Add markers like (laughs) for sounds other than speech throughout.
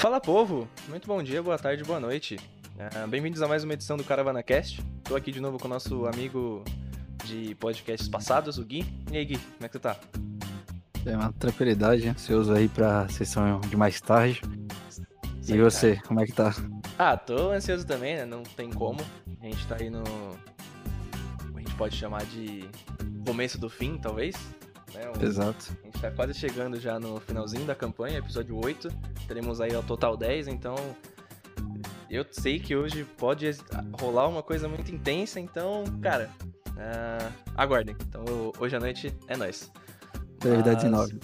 Fala povo, muito bom dia, boa tarde, boa noite. Uh, Bem-vindos a mais uma edição do Caravana Cast. Tô aqui de novo com o nosso amigo de podcasts passados, o Gui. E aí, Gui, como é que você tá? É uma tranquilidade, ansioso aí pra sessão de mais tarde. E você, cara. como é que tá? Ah, tô ansioso também, né? Não tem como. A gente tá aí no. A gente pode chamar de começo do fim, talvez. Né? Um... Exato. A gente tá quase chegando já no finalzinho da campanha, episódio 8. Teremos aí ao total 10, então. Eu sei que hoje pode rolar uma coisa muito intensa, então, cara, uh, aguardem. Então, hoje à noite é nóis. Brevidade Mas... 9.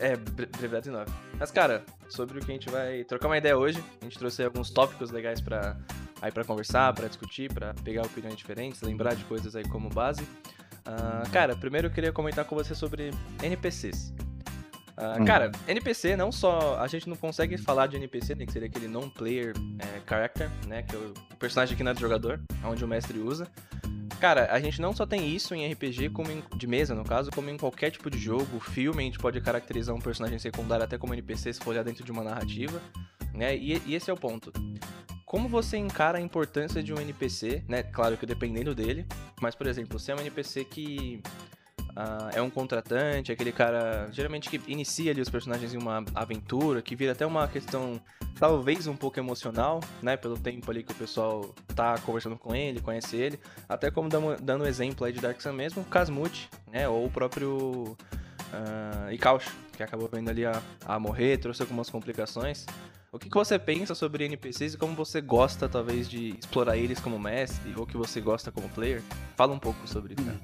É, brevidade 9. Mas, cara, sobre o que a gente vai trocar uma ideia hoje, a gente trouxe alguns tópicos legais para aí para conversar, para discutir, para pegar opiniões diferentes, lembrar de coisas aí como base. Uh, cara, primeiro eu queria comentar com você sobre NPCs. Uh, hum. Cara, NPC não só. A gente não consegue falar de NPC, né, que seria aquele non-player é, character, né? Que é o personagem que não é do jogador, onde o mestre usa. Cara, a gente não só tem isso em RPG, como em, de mesa, no caso, como em qualquer tipo de jogo, filme, a gente pode caracterizar um personagem secundário até como NPC se for olhar dentro de uma narrativa, né? E, e esse é o ponto. Como você encara a importância de um NPC, né? Claro que dependendo dele, mas, por exemplo, se é um NPC que Uh, é um contratante, aquele cara geralmente que inicia ali os personagens em uma aventura, que vira até uma questão talvez um pouco emocional, né? Pelo tempo ali que o pessoal tá conversando com ele, conhece ele. Até como dando, exemplo aí de Dark Sun mesmo, Casmute, né? Ou o próprio uh, que acabou vendo ali a, a morrer, trouxe algumas complicações. O que, que, você pensa sobre NPCs e como você gosta, talvez, de explorar eles como mestre, ou que você gosta como player? Fala um pouco sobre isso, né?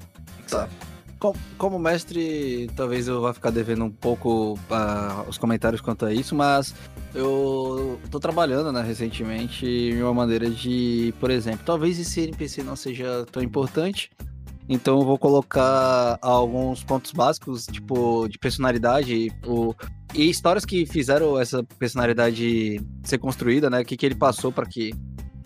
Tá como mestre, talvez eu vá ficar devendo um pouco uh, os comentários quanto a isso, mas eu tô trabalhando, né, recentemente em uma maneira de, por exemplo, talvez esse NPC não seja tão importante, então eu vou colocar alguns pontos básicos, tipo, de personalidade o, e histórias que fizeram essa personalidade ser construída, né? O que, que ele passou para que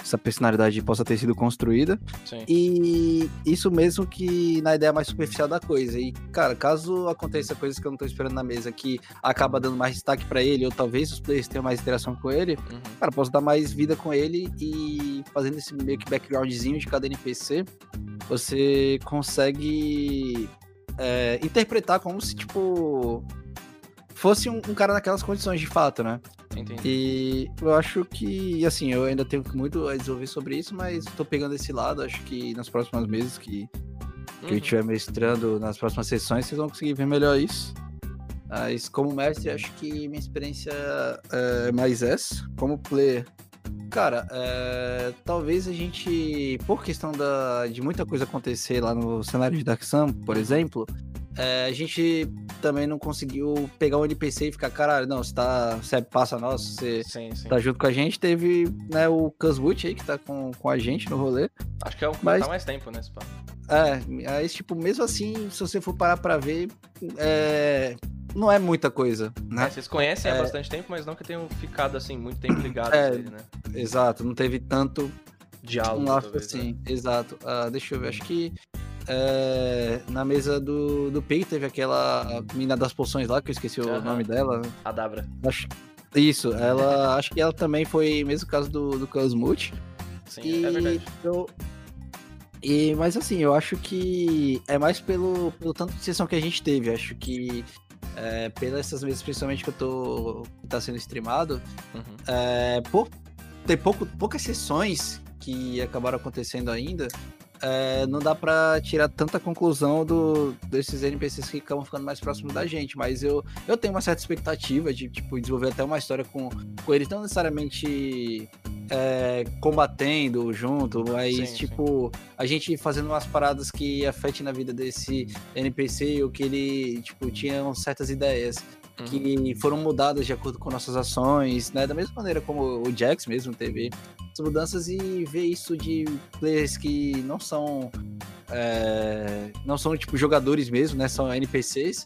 essa personalidade possa ter sido construída. Sim. E isso mesmo que na ideia mais superficial da coisa. E, cara, caso aconteça coisas que eu não tô esperando na mesa que acaba dando mais destaque para ele, ou talvez os players tenham mais interação com ele, uhum. cara, posso dar mais vida com ele e fazendo esse meio que backgroundzinho de cada NPC, você consegue é, interpretar como se, tipo, fosse um, um, cara naquelas condições de fato, né? Entendi. E eu acho que, assim, eu ainda tenho muito a desenvolver sobre isso, mas tô pegando esse lado, acho que nas próximas meses que, que uhum. eu estiver mestrando, nas próximas sessões, vocês vão conseguir ver melhor isso. Mas como mestre, acho que minha experiência é mais essa. Como player, cara, é, talvez a gente, por questão da, de muita coisa acontecer lá no cenário de Dark Sun, por exemplo, é, a gente também não conseguiu pegar um NPC e ficar, caralho, não, você tá. Você é passa nosso, você sim, sim. tá junto com a gente. Teve né, o Cuswood aí que tá com, com a gente no rolê. Acho que é o que mas, tá mais tempo, né, Spa? É, aí, tipo, mesmo assim, se você for parar pra ver, é, não é muita coisa, né? É, vocês conhecem é... há bastante tempo, mas não que tenham ficado, assim, muito tempo ligados é, ele, né? Exato, não teve tanto diálogo, um talvez, assim, né? exato. Uh, deixa eu ver, acho que é, na mesa do, do Pei teve aquela mina das poções lá, que eu esqueci uhum. o nome dela. A Dabra. Acho, isso, ela. acho que ela também foi mesmo caso do, do Cosmute. Sim, e é verdade. Eu, e, mas assim, eu acho que é mais pelo, pelo tanto de sessão que a gente teve. Acho que é, pelas essas mesas, principalmente que eu tô. que tá sendo streamado, uhum. é, por ter pouco, poucas sessões que acabaram acontecendo ainda, é, não dá para tirar tanta conclusão do, desses NPCs que acabam ficando mais próximos da gente, mas eu, eu tenho uma certa expectativa de tipo, desenvolver até uma história com, com eles, não necessariamente é, combatendo junto, mas sim, tipo, sim. a gente fazendo umas paradas que afetem na vida desse NPC ou que ele tipo, tinha certas ideias que uhum. foram mudadas de acordo com nossas ações, né? Da mesma maneira como o Jax mesmo teve as mudanças e ver isso de players que não são é, não são tipo jogadores mesmo, né? São NPCs.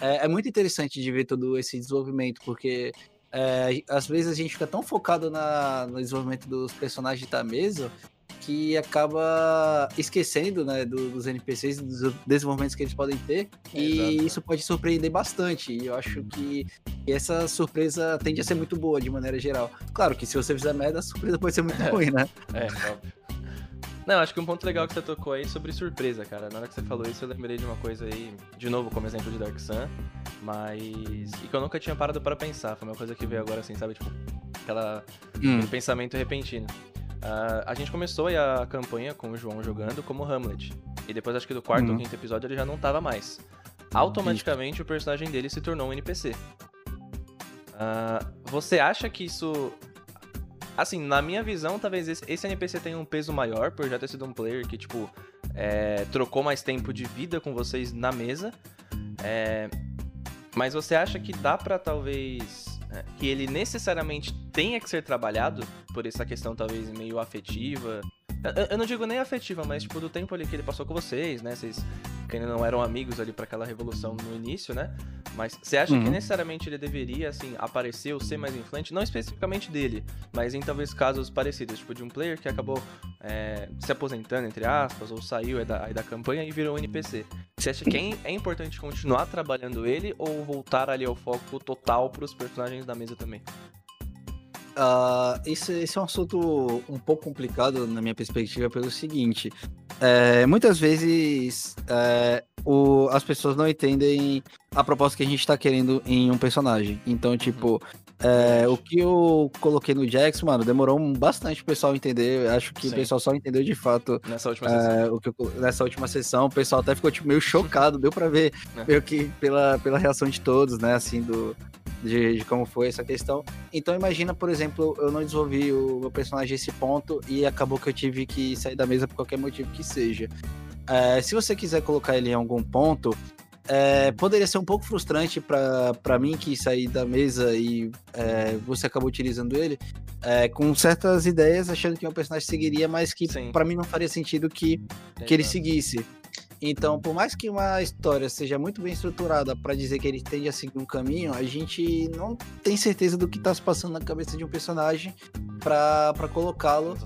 É, é, muito interessante de ver todo esse desenvolvimento, porque é, às vezes a gente fica tão focado na, no desenvolvimento dos personagens da mesa que acaba esquecendo né, do, dos NPCs, dos desenvolvimentos que eles podem ter, é, e exato. isso pode surpreender bastante. E eu acho que essa surpresa tende a ser muito boa de maneira geral. Claro que se você fizer merda, a surpresa pode ser muito ruim, né? É, óbvio. Não, acho que um ponto legal que você tocou aí sobre surpresa, cara. Na hora que você falou isso, eu lembrei de uma coisa aí, de novo, como exemplo de Dark Sun, mas. E que eu nunca tinha parado para pensar. Foi uma coisa que veio agora assim, sabe? Tipo, aquela... hum. pensamento repentino. Uh, a gente começou a campanha com o João jogando como Hamlet. E depois, acho que do quarto uhum. ou quinto episódio, ele já não tava mais. Automaticamente, o personagem dele se tornou um NPC. Uh, ah, você acha que isso. Assim, na minha visão, talvez esse, esse, NPC tenha um peso maior, por já ter sido um player que, tipo, é, trocou mais tempo de vida com vocês na mesa. É, mas você acha que dá pra talvez é, que ele necessariamente tenha que ser trabalhado por essa questão talvez meio afetiva. Eu, eu não digo nem afetiva, mas tipo do tempo ali que ele passou com vocês, né? Vocês que ainda não eram amigos ali para aquela revolução no início, né? Mas você acha uhum. que necessariamente ele deveria, assim, aparecer ou ser mais influente? Não especificamente dele, mas em talvez casos parecidos, tipo de um player que acabou é, se aposentando, entre aspas, ou saiu aí da, aí da campanha e virou um NPC. Você acha que é, é importante continuar trabalhando ele ou voltar ali ao foco total para os personagens da mesa também? Uh, esse, esse, é um assunto um pouco complicado na minha perspectiva pelo seguinte. É, muitas vezes é, o, as pessoas não entendem a proposta que a gente está querendo em um personagem. Então, tipo, é, o que eu coloquei no Jax, mano, demorou bastante o pessoal entender. Acho que Sim. o pessoal só entendeu de fato. Nessa última é, sessão. O que eu, nessa última sessão, o pessoal até ficou tipo, meio chocado. deu pra ver, (laughs) é. meio que pela, pela reação de todos, né? Assim, do, de, de, como foi essa questão. Então imagina, por exemplo, eu não desenvolvi o meu personagem a esse ponto e acabou que eu tive que sair da mesa por qualquer motivo que seja. É, se você quiser colocar ele em algum ponto, é, poderia ser um pouco frustrante para mim que sair da mesa e é, você acabou utilizando ele é, com certas ideias, achando que o personagem seguiria, mas que para mim não faria sentido que, que ele seguisse. Então, por mais que uma história seja muito bem estruturada para dizer que ele tende a seguir um caminho, a gente não tem certeza do que está se passando na cabeça de um personagem para colocá-lo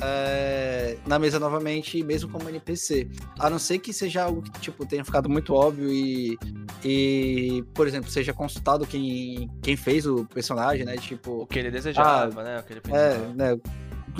é, na mesa novamente, mesmo como NPC. A não ser que seja algo que tipo, tenha ficado muito óbvio e, e por exemplo, seja consultado quem, quem fez o personagem, né? Tipo, o que ele desejava, ah, né? O que ele é, né?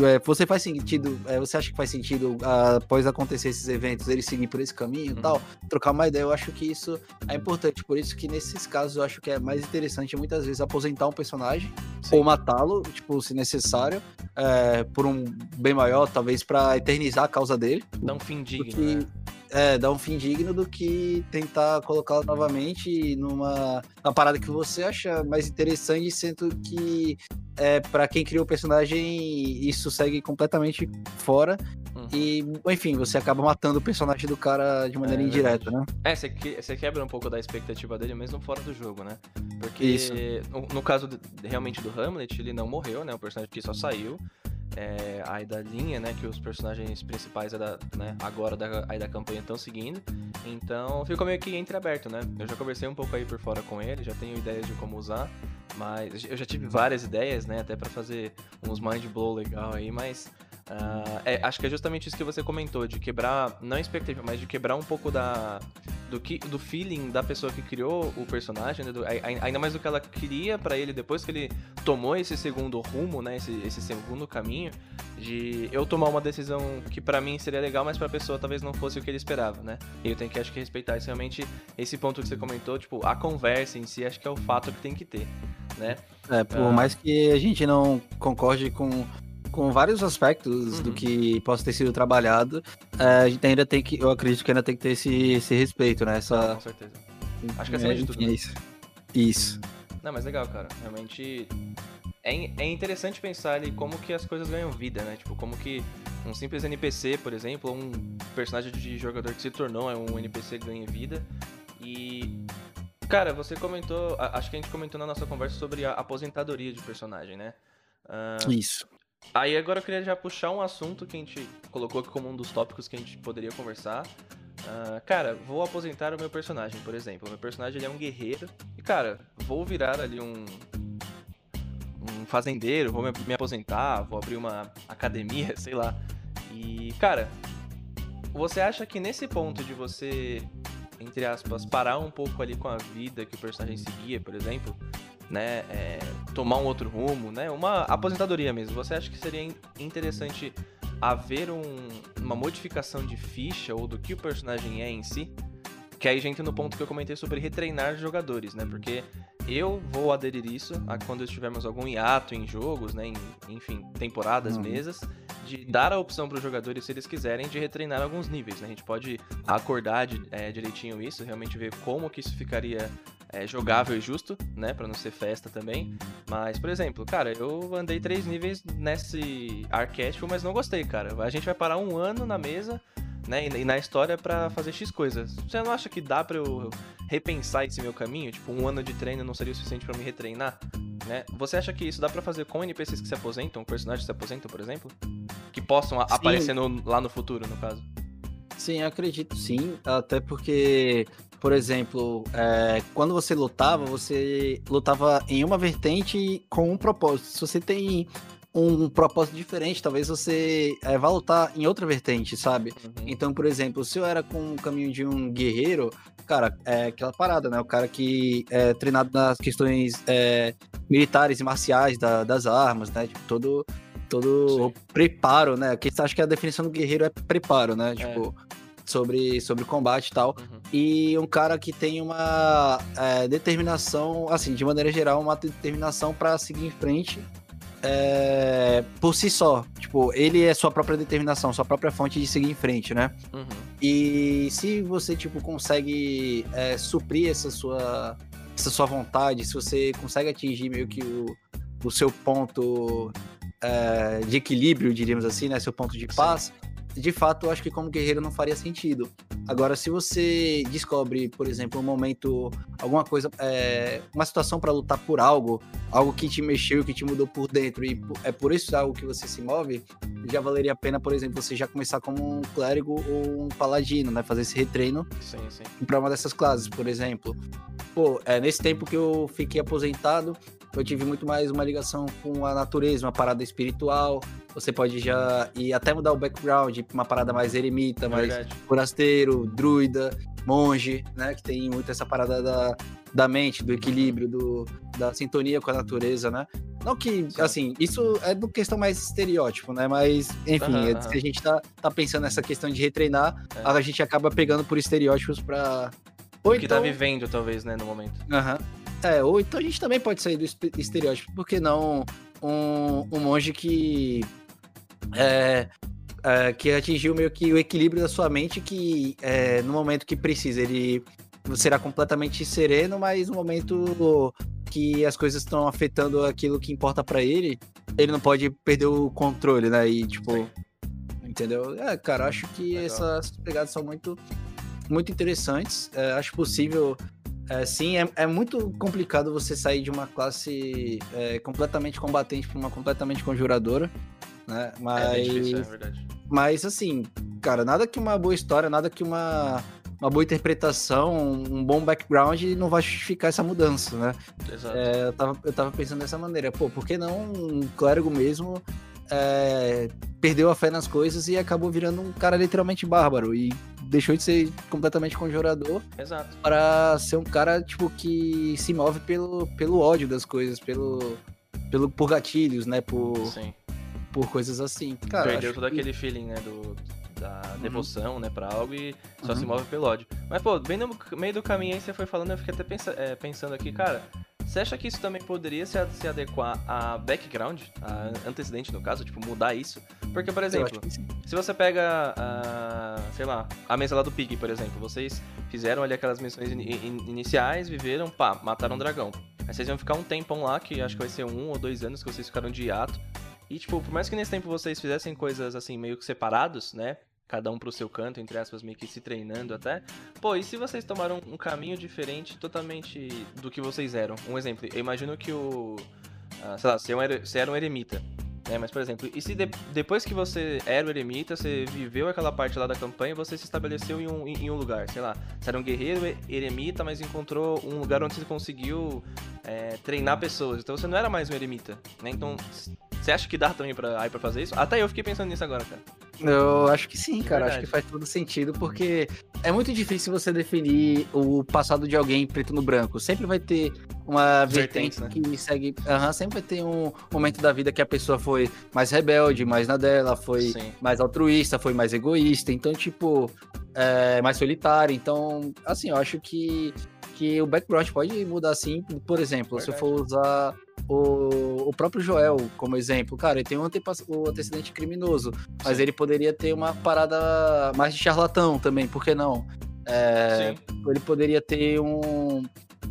É, você faz sentido, é, você acha que faz sentido ah, após acontecer esses eventos ele seguir por esse caminho e uhum. tal, trocar uma ideia, eu acho que isso é importante, por isso que nesses casos eu acho que é mais interessante muitas vezes aposentar um personagem Sim. ou matá-lo, tipo, se necessário, é, por um bem maior, talvez para eternizar a causa dele. Um fim digno, porque, né? É, dar um fim digno do que tentar colocá-lo novamente numa, numa parada que você acha mais interessante, sendo que é, para quem criou o personagem isso segue completamente fora. Uhum. E, enfim, você acaba matando o personagem do cara de maneira é, indireta, né? É, você, você quebra um pouco da expectativa dele mesmo fora do jogo, né? Porque isso. No, no caso de, realmente do Hamlet, ele não morreu, né? O personagem que só saiu é, aí da linha, né, que os personagens principais é da, né, agora da, aí da campanha estão seguindo. Então ficou meio que entreaberto, né? Eu já conversei um pouco aí por fora com ele, já tenho ideias de como usar, mas eu já tive várias ideias, né, até para fazer uns mind blow legal aí, mas Uh, é, acho que é justamente isso que você comentou, de quebrar, não expectativa, mas de quebrar um pouco da do, que, do feeling da pessoa que criou o personagem, né, do, ainda mais do que ela queria para ele depois que ele tomou esse segundo rumo, né, esse, esse segundo caminho, de eu tomar uma decisão que para mim seria legal, mas pra pessoa talvez não fosse o que ele esperava, né? E eu tenho que, acho que, respeitar esse, realmente esse ponto que você comentou, tipo, a conversa em si, acho que é o fato que tem que ter, né? É, por uh... mais que a gente não concorde com com vários aspectos uhum. do que possa ter sido trabalhado, é, a gente ainda tem que, eu acredito que ainda tem que ter esse, esse respeito, né? Essa... Ah, com certeza. Acho que é acima de tudo. Né? Isso. Isso. Não, mas legal, cara. Realmente é, é interessante pensar ali como que as coisas ganham vida, né? Tipo, como que um simples NPC, por exemplo, ou um personagem de jogador que se tornou é um NPC ganha vida. E Cara, você comentou, acho que a gente comentou na nossa conversa sobre a aposentadoria de personagem, né? Uh, Isso. Aí agora eu queria já puxar um assunto que a gente colocou aqui como um dos tópicos que a gente poderia conversar. Uh, cara, vou aposentar o meu personagem, por exemplo. O meu personagem ele é um guerreiro. E, cara, vou virar ali um. Um fazendeiro, vou me aposentar, vou abrir uma academia, (laughs) sei lá. E, cara, você acha que nesse ponto de você, entre aspas, parar um pouco ali com a vida que o personagem seguia, por exemplo, né, é, tomar um outro rumo, né, uma aposentadoria mesmo, você acha que seria interessante haver um, uma modificação de ficha ou do que o personagem é em si? Que aí a gente no ponto que eu comentei sobre retreinar jogadores, né? Porque eu vou aderir isso a quando estivermos algum hiato em jogos, né? Em, enfim, temporadas, uhum. mesas, de dar a opção para os jogadores, se eles quiserem, de retreinar alguns níveis, né? A gente pode acordar de, é, direitinho isso, realmente ver como que isso ficaria é, jogável e justo, né? Pra não ser festa também. Mas, por exemplo, cara, eu andei três níveis nesse arquétipo, mas não gostei, cara. A gente vai parar um ano na mesa né, e na história para fazer X coisas. Você não acha que dá para eu repensar esse meu caminho? Tipo, um ano de treino não seria o suficiente para me retreinar? Né? Você acha que isso dá para fazer com NPCs que se aposentam, personagens que se aposentam, por exemplo? Que possam sim. aparecer no, lá no futuro, no caso? Sim, acredito sim. Até porque, por exemplo, é, quando você lutava, você lutava em uma vertente com um propósito. Se você tem um propósito diferente, talvez você é, vá lutar em outra vertente, sabe? Uhum. Então, por exemplo, se eu era com o caminho de um guerreiro, cara, é aquela parada, né? O cara que é treinado nas questões é, militares e marciais da, das armas, né? Tipo, todo, todo preparo, né? Que acho que a definição do guerreiro é preparo, né? Tipo, é. Sobre, sobre combate e tal. Uhum. E um cara que tem uma é, determinação, assim, de maneira geral, uma determinação para seguir em frente é, por si só. Tipo, ele é sua própria determinação, sua própria fonte de seguir em frente, né? Uhum. E se você, tipo, consegue é, suprir essa sua, essa sua vontade, se você consegue atingir meio que o, o seu ponto é, de equilíbrio, diríamos assim, né? Seu ponto de paz, Sim de fato, eu acho que como guerreiro não faria sentido. Agora, se você descobre, por exemplo, um momento, alguma coisa, é, uma situação para lutar por algo, algo que te mexeu, que te mudou por dentro, e é por isso algo que você se move, já valeria a pena, por exemplo, você já começar como um clérigo ou um paladino, né? Fazer esse retreino para uma dessas classes, por exemplo. Pô, é, nesse tempo que eu fiquei aposentado, eu tive muito mais uma ligação com a natureza, uma parada espiritual. Você pode já e até mudar o background para uma parada mais eremita, mais Verdade. forasteiro, druida, monge, né? Que tem muito essa parada da, da mente, do equilíbrio, do, da sintonia com a natureza, né? Não que, assim, isso é do questão mais estereótipo, né? Mas, enfim, uhum, é, se a gente tá, tá pensando nessa questão de retreinar, é. a gente acaba pegando por estereótipos pra. Ou o que tá então... tá vivendo, talvez, né, no momento. Aham. Uhum. É, ou então a gente também pode sair do estereótipo, porque não um, um monge que é, é, que atingiu meio que o equilíbrio da sua mente, que é, no momento que precisa ele será completamente sereno, mas no momento que as coisas estão afetando aquilo que importa para ele, ele não pode perder o controle, né? E tipo, Sim. entendeu? É, cara, acho que Legal. essas pegadas são muito muito interessantes. É, acho possível é, sim, é, é, muito complicado você sair de uma classe é, completamente combatente para uma completamente conjuradora, né? Mas, é difícil, é verdade. Mas assim, cara, nada que uma boa história, nada que uma, uma boa interpretação, um bom background não vai justificar essa mudança, né? Exato. É, eu, tava, eu tava pensando dessa maneira, pô, por que não um clérigo mesmo é, perdeu a fé nas coisas e acabou virando um cara literalmente bárbaro e deixou de ser completamente conjurador Exato. para ser um cara tipo que se move pelo, pelo ódio das coisas, pelo, pelo por gatilhos, né, por Sim. por coisas assim. Cara, Perdeu todo que... aquele feeling, né, do da uhum. devoção, né, para algo e só uhum. se move pelo ódio. Mas pô, bem no meio do caminho aí você foi falando, eu fiquei até pensa, é, pensando aqui, cara, você acha que isso também poderia se, se adequar a background, a antecedente no caso, tipo, mudar isso? Porque, por exemplo, se você pega, a, sei lá, a mesa lá do Pig, por exemplo, vocês fizeram ali aquelas missões in, in, iniciais, viveram, pá, mataram um dragão. Aí vocês vão ficar um tempão lá, que acho que vai ser um ou dois anos que vocês ficaram de hiato. E, tipo, por mais que nesse tempo vocês fizessem coisas, assim, meio que separados, né? Cada um pro seu canto, entre aspas, meio que se treinando até. Pô, e se vocês tomaram um caminho diferente totalmente do que vocês eram? Um exemplo, eu imagino que o. Ah, sei lá, você, era, você era um eremita. É, mas, por exemplo, e se de, depois que você era o eremita, você viveu aquela parte lá da campanha, você se estabeleceu em um, em, um lugar, sei lá, você era um guerreiro eremita, mas encontrou um lugar onde você conseguiu é, treinar pessoas, então você não era mais um eremita, né? Então, você acha que dá também pra, aí pra fazer isso? Até eu fiquei pensando nisso agora, cara. Eu acho que sim, cara. Verdade. Acho que faz todo sentido, porque é muito difícil você definir o passado de alguém preto no branco. Sempre vai ter uma vertente né? que segue. Uhum, sempre vai ter um momento da vida que a pessoa foi mais rebelde, mais na dela, foi sim. mais altruísta, foi mais egoísta. Então, tipo, é, mais solitária. Então, assim, eu acho que, que o background pode mudar assim. Por exemplo, Verdade. se eu for usar o, o próprio Joel como exemplo, cara, ele tem um o antecedente criminoso, mas ele poderia ter uma parada mais de charlatão também, por que não? É, ele poderia ter um,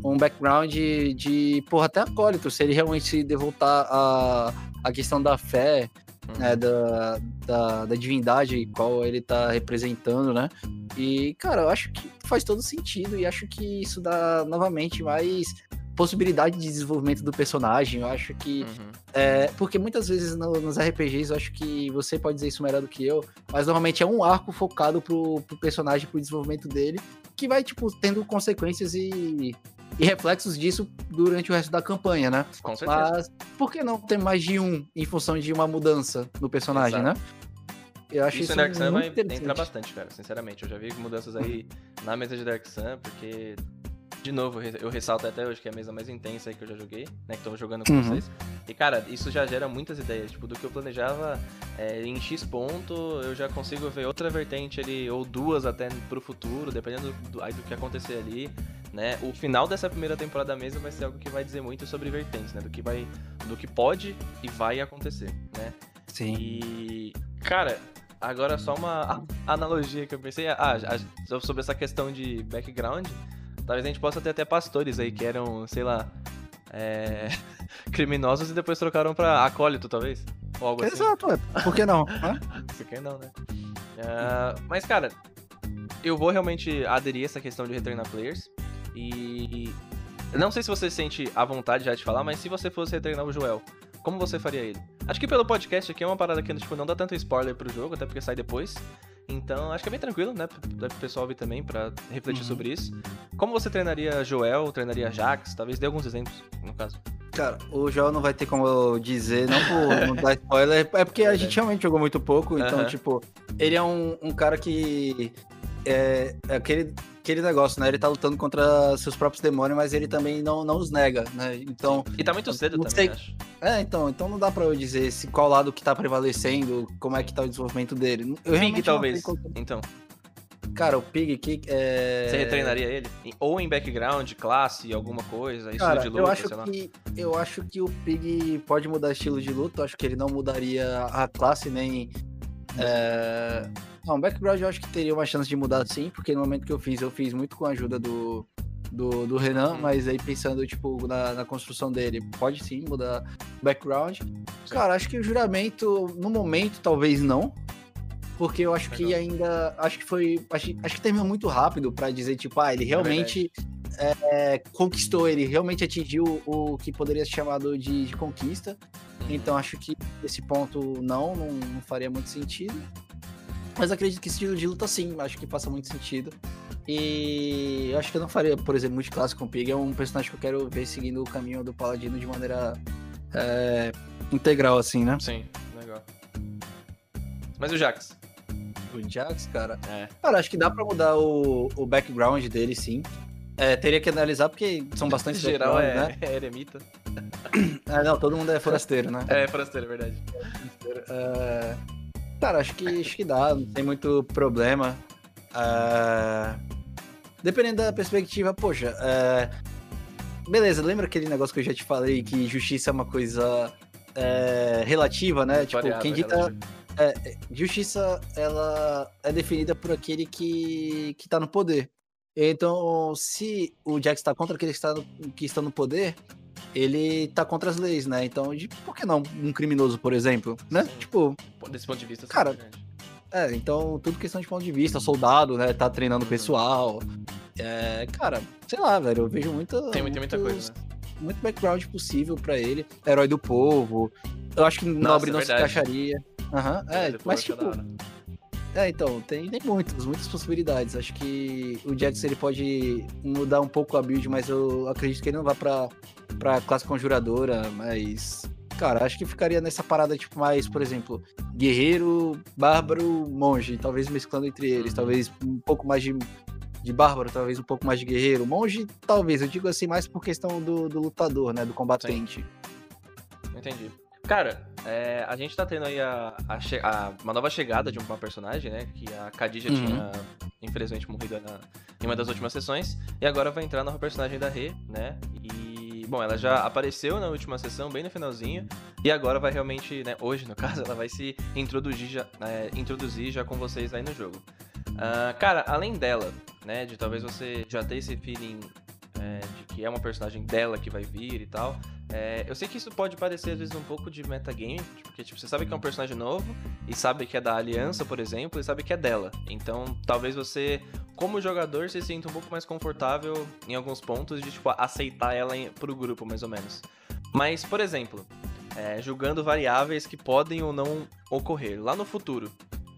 um background de, de porra, até acólito, se ele realmente se devoltar a, a questão da fé, uhum. né, da, da, da, divindade qual ele tá representando, né? E, cara, eu acho que faz todo sentido e acho que isso dá novamente mais possibilidade de desenvolvimento do personagem. Eu acho que. Uhum. É, porque muitas vezes no, nos RPGs, eu acho que você pode dizer isso melhor do que eu, mas normalmente é um arco focado pro, pro personagem, pro desenvolvimento dele, que vai, tipo, tendo consequências e, e reflexos disso durante o resto da campanha, né? Com certeza. Mas por que não ter mais de um em função de uma mudança no personagem, Exato. né? Eu acho isso, isso em Dark Sun vai entrar bastante, cara, sinceramente. Eu já vi mudanças aí na mesa de Dark Sun, porque de novo, eu ressalto até hoje que é a mesa mais intensa aí que eu já joguei, né? Que tô jogando com uhum. vocês. E, cara, isso já gera muitas ideias. Tipo, do que eu planejava é, em X ponto, eu já consigo ver outra vertente ali, ou duas até pro futuro, dependendo do, aí, do que acontecer ali. Né? O final dessa primeira temporada mesmo vai ser algo que vai dizer muito sobre vertentes, né? Do que vai. Do que pode e vai acontecer, né? Sim. E. Cara, agora só uma analogia que eu pensei. Ah, sobre essa questão de background. Talvez a gente possa ter até pastores aí que eram, sei lá, é... (laughs) criminosos e depois trocaram pra acólito, talvez. Ou algo assim. Exato, é. Por que não? Por que não, né? (laughs) Uh, mas, cara, eu vou realmente aderir a essa questão de retornar players. E. Não sei se você sente a vontade já de falar, mas se você fosse retornar o Joel, como você faria ele? Acho que pelo podcast aqui é uma parada que tipo, não dá tanto spoiler pro jogo, até porque sai depois. Então, acho que é bem tranquilo, né? Para o pessoal vir também para refletir uhum. sobre isso. Como você treinaria Joel, treinaria Jax? Talvez dê alguns exemplos, no caso. Cara, o Joel não vai ter como eu dizer, não por (laughs) não dar spoiler, é porque a gente realmente jogou muito pouco, então, uhum. tipo, ele é um, um cara que. É, é aquele aquele negócio, né? Ele tá lutando contra seus próprios demônios, mas ele também não, não os nega, né? Então. E tá muito cedo também, sei... acho. É, então, então não dá pra eu dizer se qual lado que tá prevalecendo, como é que tá o desenvolvimento dele. Eu Pig, talvez. Então. Cara, o Pig que é... Você retreinaria ele? Ou em background, classe, alguma coisa, estilo Cara, de luta, eu acho que, Eu acho que o Pig pode mudar estilo de luta, eu acho que ele não mudaria a classe nem. É... Não, background eu acho que teria uma chance de mudar sim, porque no momento que eu fiz, eu fiz muito com a ajuda do, do, do Renan, uhum. mas aí pensando, tipo, na, na, construção dele, pode sim mudar background. Cara, acho que o juramento, no momento, talvez não. Porque eu acho Legal. que ainda. Acho que foi. Acho, acho que terminou muito rápido para dizer, tipo, ah, ele é realmente é é, conquistou, ele realmente atingiu o que poderia ser chamado de, de conquista. Uhum. Então acho que esse ponto não, não, não faria muito sentido. Mas acredito que estilo de luta sim, acho que passa muito sentido. E eu acho que eu não faria, por exemplo, multiclasse com o Pig. É um personagem que eu quero ver seguindo o caminho do Paladino de maneira é, integral, assim, né? Sim, legal. Mas o Jax? O Jax, cara. É. Cara, acho que dá pra mudar o, o background dele, sim. É, teria que analisar porque são bastante (laughs) geral é, né? é eremita. (coughs) É, não, todo mundo é forasteiro, né? É, forasteiro, é verdade. É, Cara, acho que, acho que dá, não tem muito problema. Uh, dependendo da perspectiva, poxa, uh, beleza, lembra aquele negócio que eu já te falei que justiça é uma coisa uh, relativa, né? tipo, quem dita. É, justiça, ela é definida por aquele que, que tá no poder. Então, se o Jack está contra aquele que está no, que está no poder, ele tá contra as leis, né? Então, de, por que não um criminoso, por exemplo, né? Sim. Tipo, desse ponto de vista, cara, é, então tudo questão de ponto de vista, soldado, né, tá treinando pessoal. É, cara, sei lá, velho, eu vejo muita Tem, muita, muita coisa, né? Muito background possível para ele, herói do povo. Eu acho que Nossa, Nobre é não se encaixaria. Aham, uhum, é, mas tipo, é, então, tem, tem muitas, muitas possibilidades. Acho que o Jax ele pode mudar um pouco a build, mas eu acredito que ele não vá pra, pra classe conjuradora, mas Cara, acho que ficaria nessa parada, tipo, mais, por exemplo, guerreiro, bárbaro, monge, talvez mesclando entre eles, Uhum. talvez um pouco mais de, de bárbaro, talvez um pouco mais de guerreiro, monge, talvez, eu digo assim, mais por questão do, do lutador, né, do combatente. Entendi. Cara, é, a gente tá tendo aí a, a a- uma nova chegada de uma personagem, né? Que a Khadija Uhum. tinha, infelizmente, morrido na- em uma das últimas sessões. E agora vai entrar a nova personagem da Rê, né? E, bom, ela já apareceu na última sessão, bem no finalzinho. E agora vai realmente, né? Hoje, no (laughs) caso, ela vai se introduzir já, é, introduzir já com vocês aí no jogo. Ah, cara, além dela, né? De talvez você já ter esse feeling é, de que é uma personagem dela que vai vir e tal. É, eu sei que isso pode parecer às vezes um pouco de metagame, porque tipo, você sabe que é um personagem novo, e sabe que é da aliança, por exemplo, e sabe que é dela. Então, talvez você, como jogador, se sinta um pouco mais confortável em alguns pontos de tipo, aceitar ela em, pro grupo, mais ou menos. Mas, por exemplo, é, julgando variáveis que podem ou não ocorrer lá no futuro.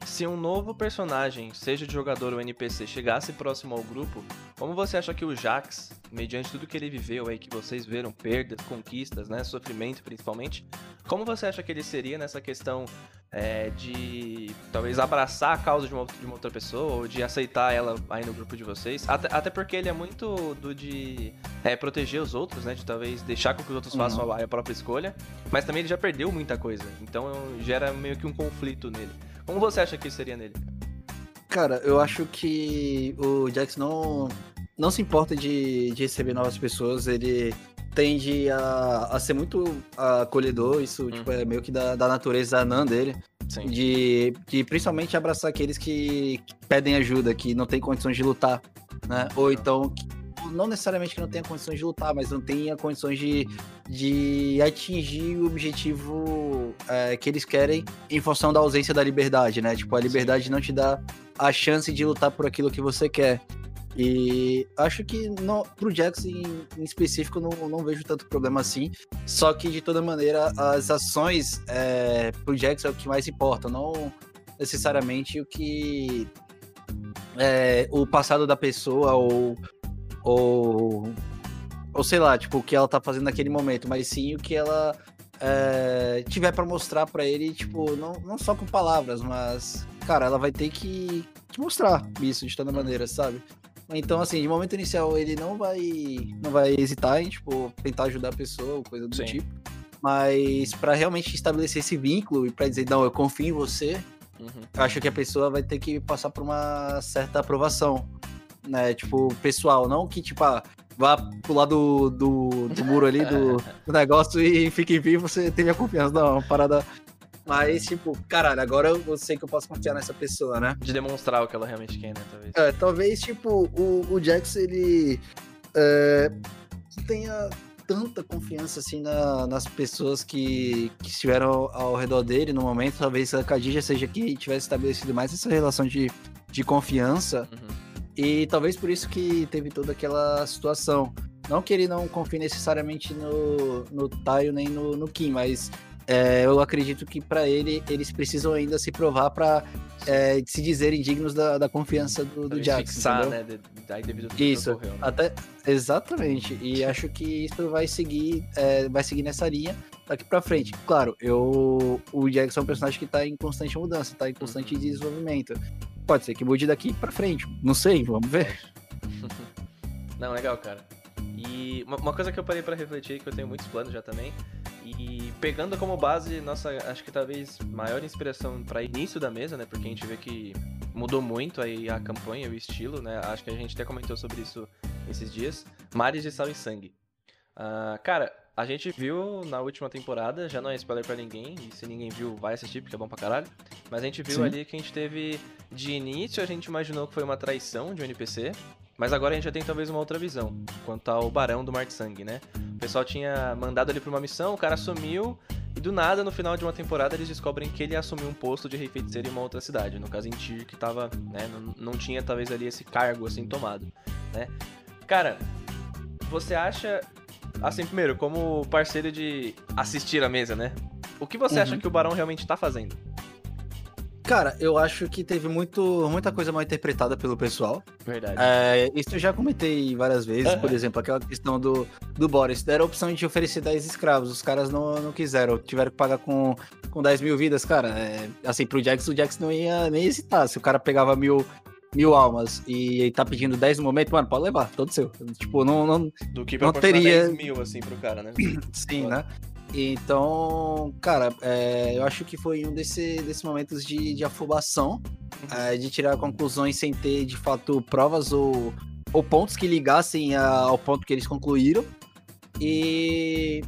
Se um novo personagem, seja de jogador ou NPC, chegasse próximo ao grupo, como você acha que o Jax, mediante tudo que ele viveu aí, que vocês viram, perdas, conquistas, né, sofrimento principalmente, como você acha que ele seria nessa questão é, de talvez abraçar a causa de uma, outra- de uma outra pessoa ou de aceitar ela aí no grupo de vocês? Até, até porque ele é muito do de é, proteger os outros, né, de talvez deixar com que os outros Uhum. façam a, a própria escolha, mas também ele já perdeu muita coisa, então gera meio que um conflito nele. Como você acha que seria nele? Cara, eu acho que o Jax não, não se importa de, de receber novas pessoas, ele tende a, a ser muito acolhedor, isso tipo, é meio que da, da natureza anã dele, Sim. de, de principalmente abraçar aqueles que, que pedem ajuda, que não têm condições de lutar, né? Ou então, que- não necessariamente que não tenha condições de lutar, mas não tenha condições de, de atingir o objetivo é, que eles querem em função da ausência da liberdade, né? Tipo, a liberdade não te dá a chance de lutar por aquilo que você quer. E acho que pro Jax em, em específico não, não vejo tanto problema assim. Só que de toda maneira as ações é, pro Jax é o que mais importa, não necessariamente o que é, o passado da pessoa ou, ou ou sei lá, tipo o que ela tá fazendo naquele momento, mas sim o que ela é, tiver pra mostrar pra ele, tipo não, não só com palavras, mas cara, ela vai ter que, que mostrar isso de toda maneira, sabe? Então, assim, de momento inicial ele não vai não vai hesitar em, tipo, tentar ajudar a pessoa ou coisa do Sim. tipo. Mas pra realmente estabelecer esse vínculo e pra dizer, não, eu confio em você, Uhum. eu acho que a pessoa vai ter que passar por uma certa aprovação, né? Tipo, pessoal, não que, tipo, ah, vá pular do, do, do muro ali do, (laughs) do negócio e fique em vivo, você tem minha confiança. Não, é uma parada. Mas, tipo, caralho, agora eu sei que eu posso confiar nessa pessoa, né? De demonstrar o que ela realmente quer, né? Talvez. É, talvez, tipo, o, o Jax, ele é, tenha tanta confiança, assim, na- nas pessoas que, que estiveram ao, ao redor dele no momento. Talvez a Khadija seja que tivesse estabelecido mais essa relação de, de confiança. Uhum. E talvez por isso que teve toda aquela situação. Não que ele não confie necessariamente no, no Taio nem no, no Kim, mas é, eu acredito que pra ele, eles precisam ainda se provar pra é, se dizerem dignos da, da confiança do, do fixar, entendeu? né? Daí devido tudo Isso, que ocorreu, né? Até, exatamente. E acho que isso vai seguir, é, vai seguir nessa linha daqui pra frente. Claro, eu, o Jax é um personagem que tá em constante mudança, tá em constante Uhum. desenvolvimento. Pode ser que mude daqui pra frente. Não sei, vamos ver. (laughs) Não, legal, cara. E uma, coisa que eu parei pra refletir, que eu tenho muitos planos já também, e pegando como base nossa, acho que talvez maior inspiração pra início da mesa, né? Porque a gente vê que mudou muito aí a campanha, o estilo, né? Acho que a gente até comentou sobre isso esses dias. Mares de Sal e Sangue. Ah, cara, a gente viu na última temporada, já não é spoiler pra ninguém, e se ninguém viu, vai assistir, porque é bom pra caralho. Mas a gente viu Sim. ali que a gente teve, de início, a gente imaginou que foi uma traição de um NPC, mas agora a gente já tem talvez uma outra visão, quanto ao Barão do Mar de Sangue, né? O pessoal tinha mandado ele pra uma missão, o cara sumiu, e do nada, no final de uma temporada, eles descobrem que ele assumiu um posto de rei feiticeiro em uma outra cidade, no caso em Tyr, que tava, né, não, não tinha talvez ali esse cargo assim tomado, né? Cara, você acha, assim, primeiro, como parceiro de assistir a mesa, né? O que você Uhum. acha que o Barão realmente tá fazendo? Cara, eu acho que teve muito, muita coisa mal interpretada pelo pessoal. Verdade. É, isso eu já comentei várias vezes, Aham. por exemplo, aquela questão do, do Boris. Deram a opção de oferecer 10 escravos, os caras não, não quiseram, tiveram que pagar com, com 10 mil vidas, cara. É, assim, pro Jax, o Jax não ia nem hesitar. Se o cara pegava mil, mil almas e tá pedindo 10 no momento, mano, pode levar, todo seu. Tipo, não, não, Do que não proporcionar teria- 10 mil, assim, pro cara, né? (clears throat) Sim, Foda. né? Então, cara, é, eu acho que foi um desse, desses momentos de, de afobação, é, de tirar conclusões sem ter, de fato, provas ou, ou pontos que ligassem a- ao ponto que eles concluíram. E,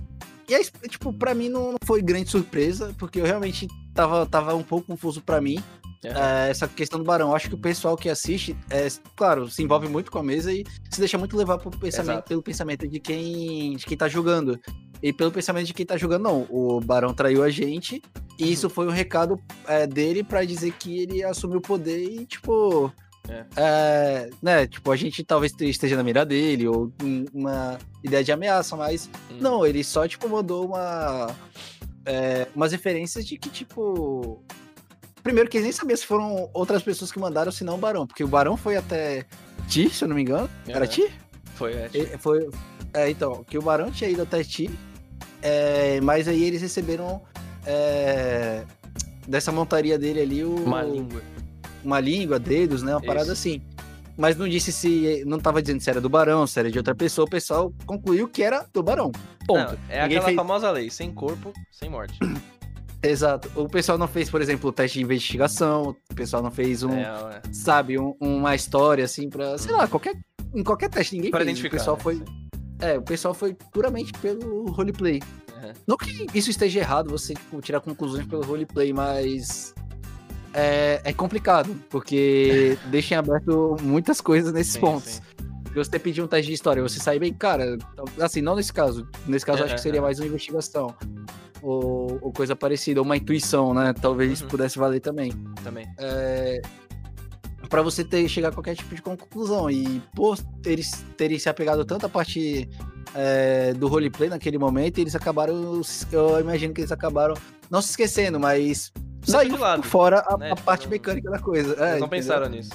e aí, tipo, pra mim não não foi grande surpresa, porque eu realmente tava, tava um pouco confuso pra mim é, essa questão do Barão. Eu acho que o pessoal que assiste, é, claro, se envolve muito com a mesa e se deixa muito levar pensamento, pelo pensamento de quem, de quem tá jogando. E pelo pensamento de quem tá jogando, não. O Barão traiu a gente. E isso foi um recado é, dele pra dizer que ele assumiu o poder e, tipo. É. é, né, tipo, a gente talvez esteja na mira dele, ou um- uma ideia de ameaça, mas Hum. não, ele só, tipo, mandou uma. é, umas referências de que, tipo. Primeiro que nem sabia se foram outras pessoas que mandaram, se não o Barão. Porque o Barão foi até Ti, se eu não me engano. Era. Ti? Foi, é. E- Foi. É, então, que o Barão tinha ido até Ti. é, mas aí eles receberam. é, dessa montaria dele ali o, Uma língua. uma língua, dedos, né? Uma parada Isso. assim. Mas não disse se. Não tava dizendo se era do Barão, se era de outra pessoa. O pessoal concluiu que era do Barão. Ponto. Não, é Ninguém aquela fez- famosa lei, sem corpo, sem morte. (coughs) Exato. O pessoal não fez, por exemplo, o teste de investigação. O pessoal não fez um, É, é. sabe, um- uma história assim pra. Sei lá, qualquer. Em qualquer teste ninguém Pra fez. identificar. O pessoal né? foi. É, o pessoal foi puramente pelo roleplay. Aham. Não que isso esteja errado, você tipo, tirar conclusões pelo roleplay, mas. É, é complicado, porque (laughs) deixa em aberto muitas coisas nesses Sim, pontos. sim. Se você pedir um teste de história, você sai bem, cara, assim, não nesse caso. Nesse caso, acho que seria mais uma investigação. Ou, ou coisa parecida, ou uma intuição, né? Talvez Uhum. pudesse valer também. Também. É, para você ter, chegar a qualquer tipo de conclusão. E por eles terem se apegado tanto à parte é, do roleplay naquele momento, eles acabaram. Eu imagino que eles acabaram não se esquecendo, mas saiu de lado, por fora a, né? a parte não- mecânica da coisa. É, não entendeu? pensaram nisso.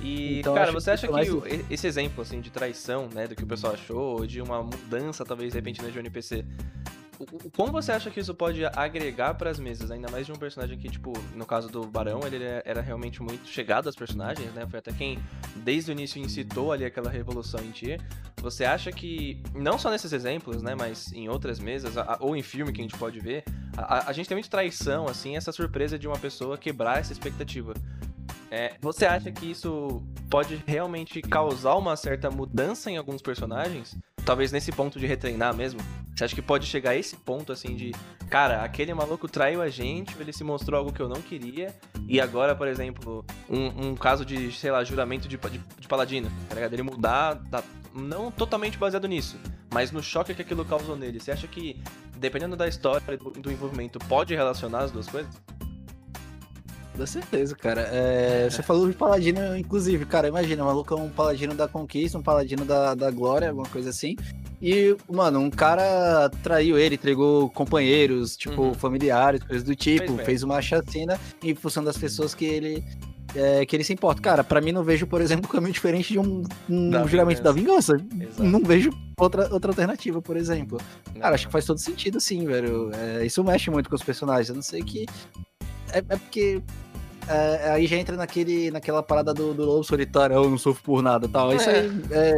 E, Então, cara, você acha que mais esse exemplo, assim, de traição, né, do que o pessoal achou, ou de uma mudança, talvez, repentina de um NPC, o, como você acha que isso pode agregar pras mesas? Ainda mais de um personagem que, tipo, no caso do Barão, ele era- realmente muito chegado aos personagens, né? Foi até quem, desde o início, incitou ali aquela revolução em Tier. Você acha que, não só nesses exemplos, né, mas em outras mesas, a- ou em filme que a gente pode ver, a, a- a gente tem muito traição, assim, essa surpresa de uma pessoa quebrar essa expectativa. É, você acha que isso pode realmente causar uma certa mudança em alguns personagens? Talvez nesse ponto de retreinar mesmo? Você acha que pode chegar a esse ponto assim de, cara, aquele maluco traiu a gente, ele se mostrou algo que eu não queria, e agora, por exemplo, um, um caso de, sei lá, juramento de, de, de paladino, tá ligado? Ele mudar, tá, não totalmente baseado nisso, mas no choque que aquilo causou nele. Você acha que, dependendo da história e do, do envolvimento, pode relacionar as duas coisas? Com certeza, cara. É, você falou de paladino, inclusive, cara, imagina, o maluco é um paladino da conquista, um paladino da, da glória, alguma coisa assim. E, mano, um cara traiu ele, entregou companheiros, tipo, Uhum. familiares, coisas do tipo, Fez fez, merda. uma chacina em função das pessoas que ele. é, que ele se importa. Cara, pra mim não vejo, por exemplo, um caminho diferente de um, um Da juramento da vingança. Exato. Não vejo outra, outra alternativa, por exemplo. Cara, acho que faz todo sentido, sim, velho. É, isso mexe muito com os personagens. Eu não sei que. É, é porque. é, aí já entra naquele, naquela parada do, do lobo solitário, eu não sofro por nada tal. Isso É. aí. é,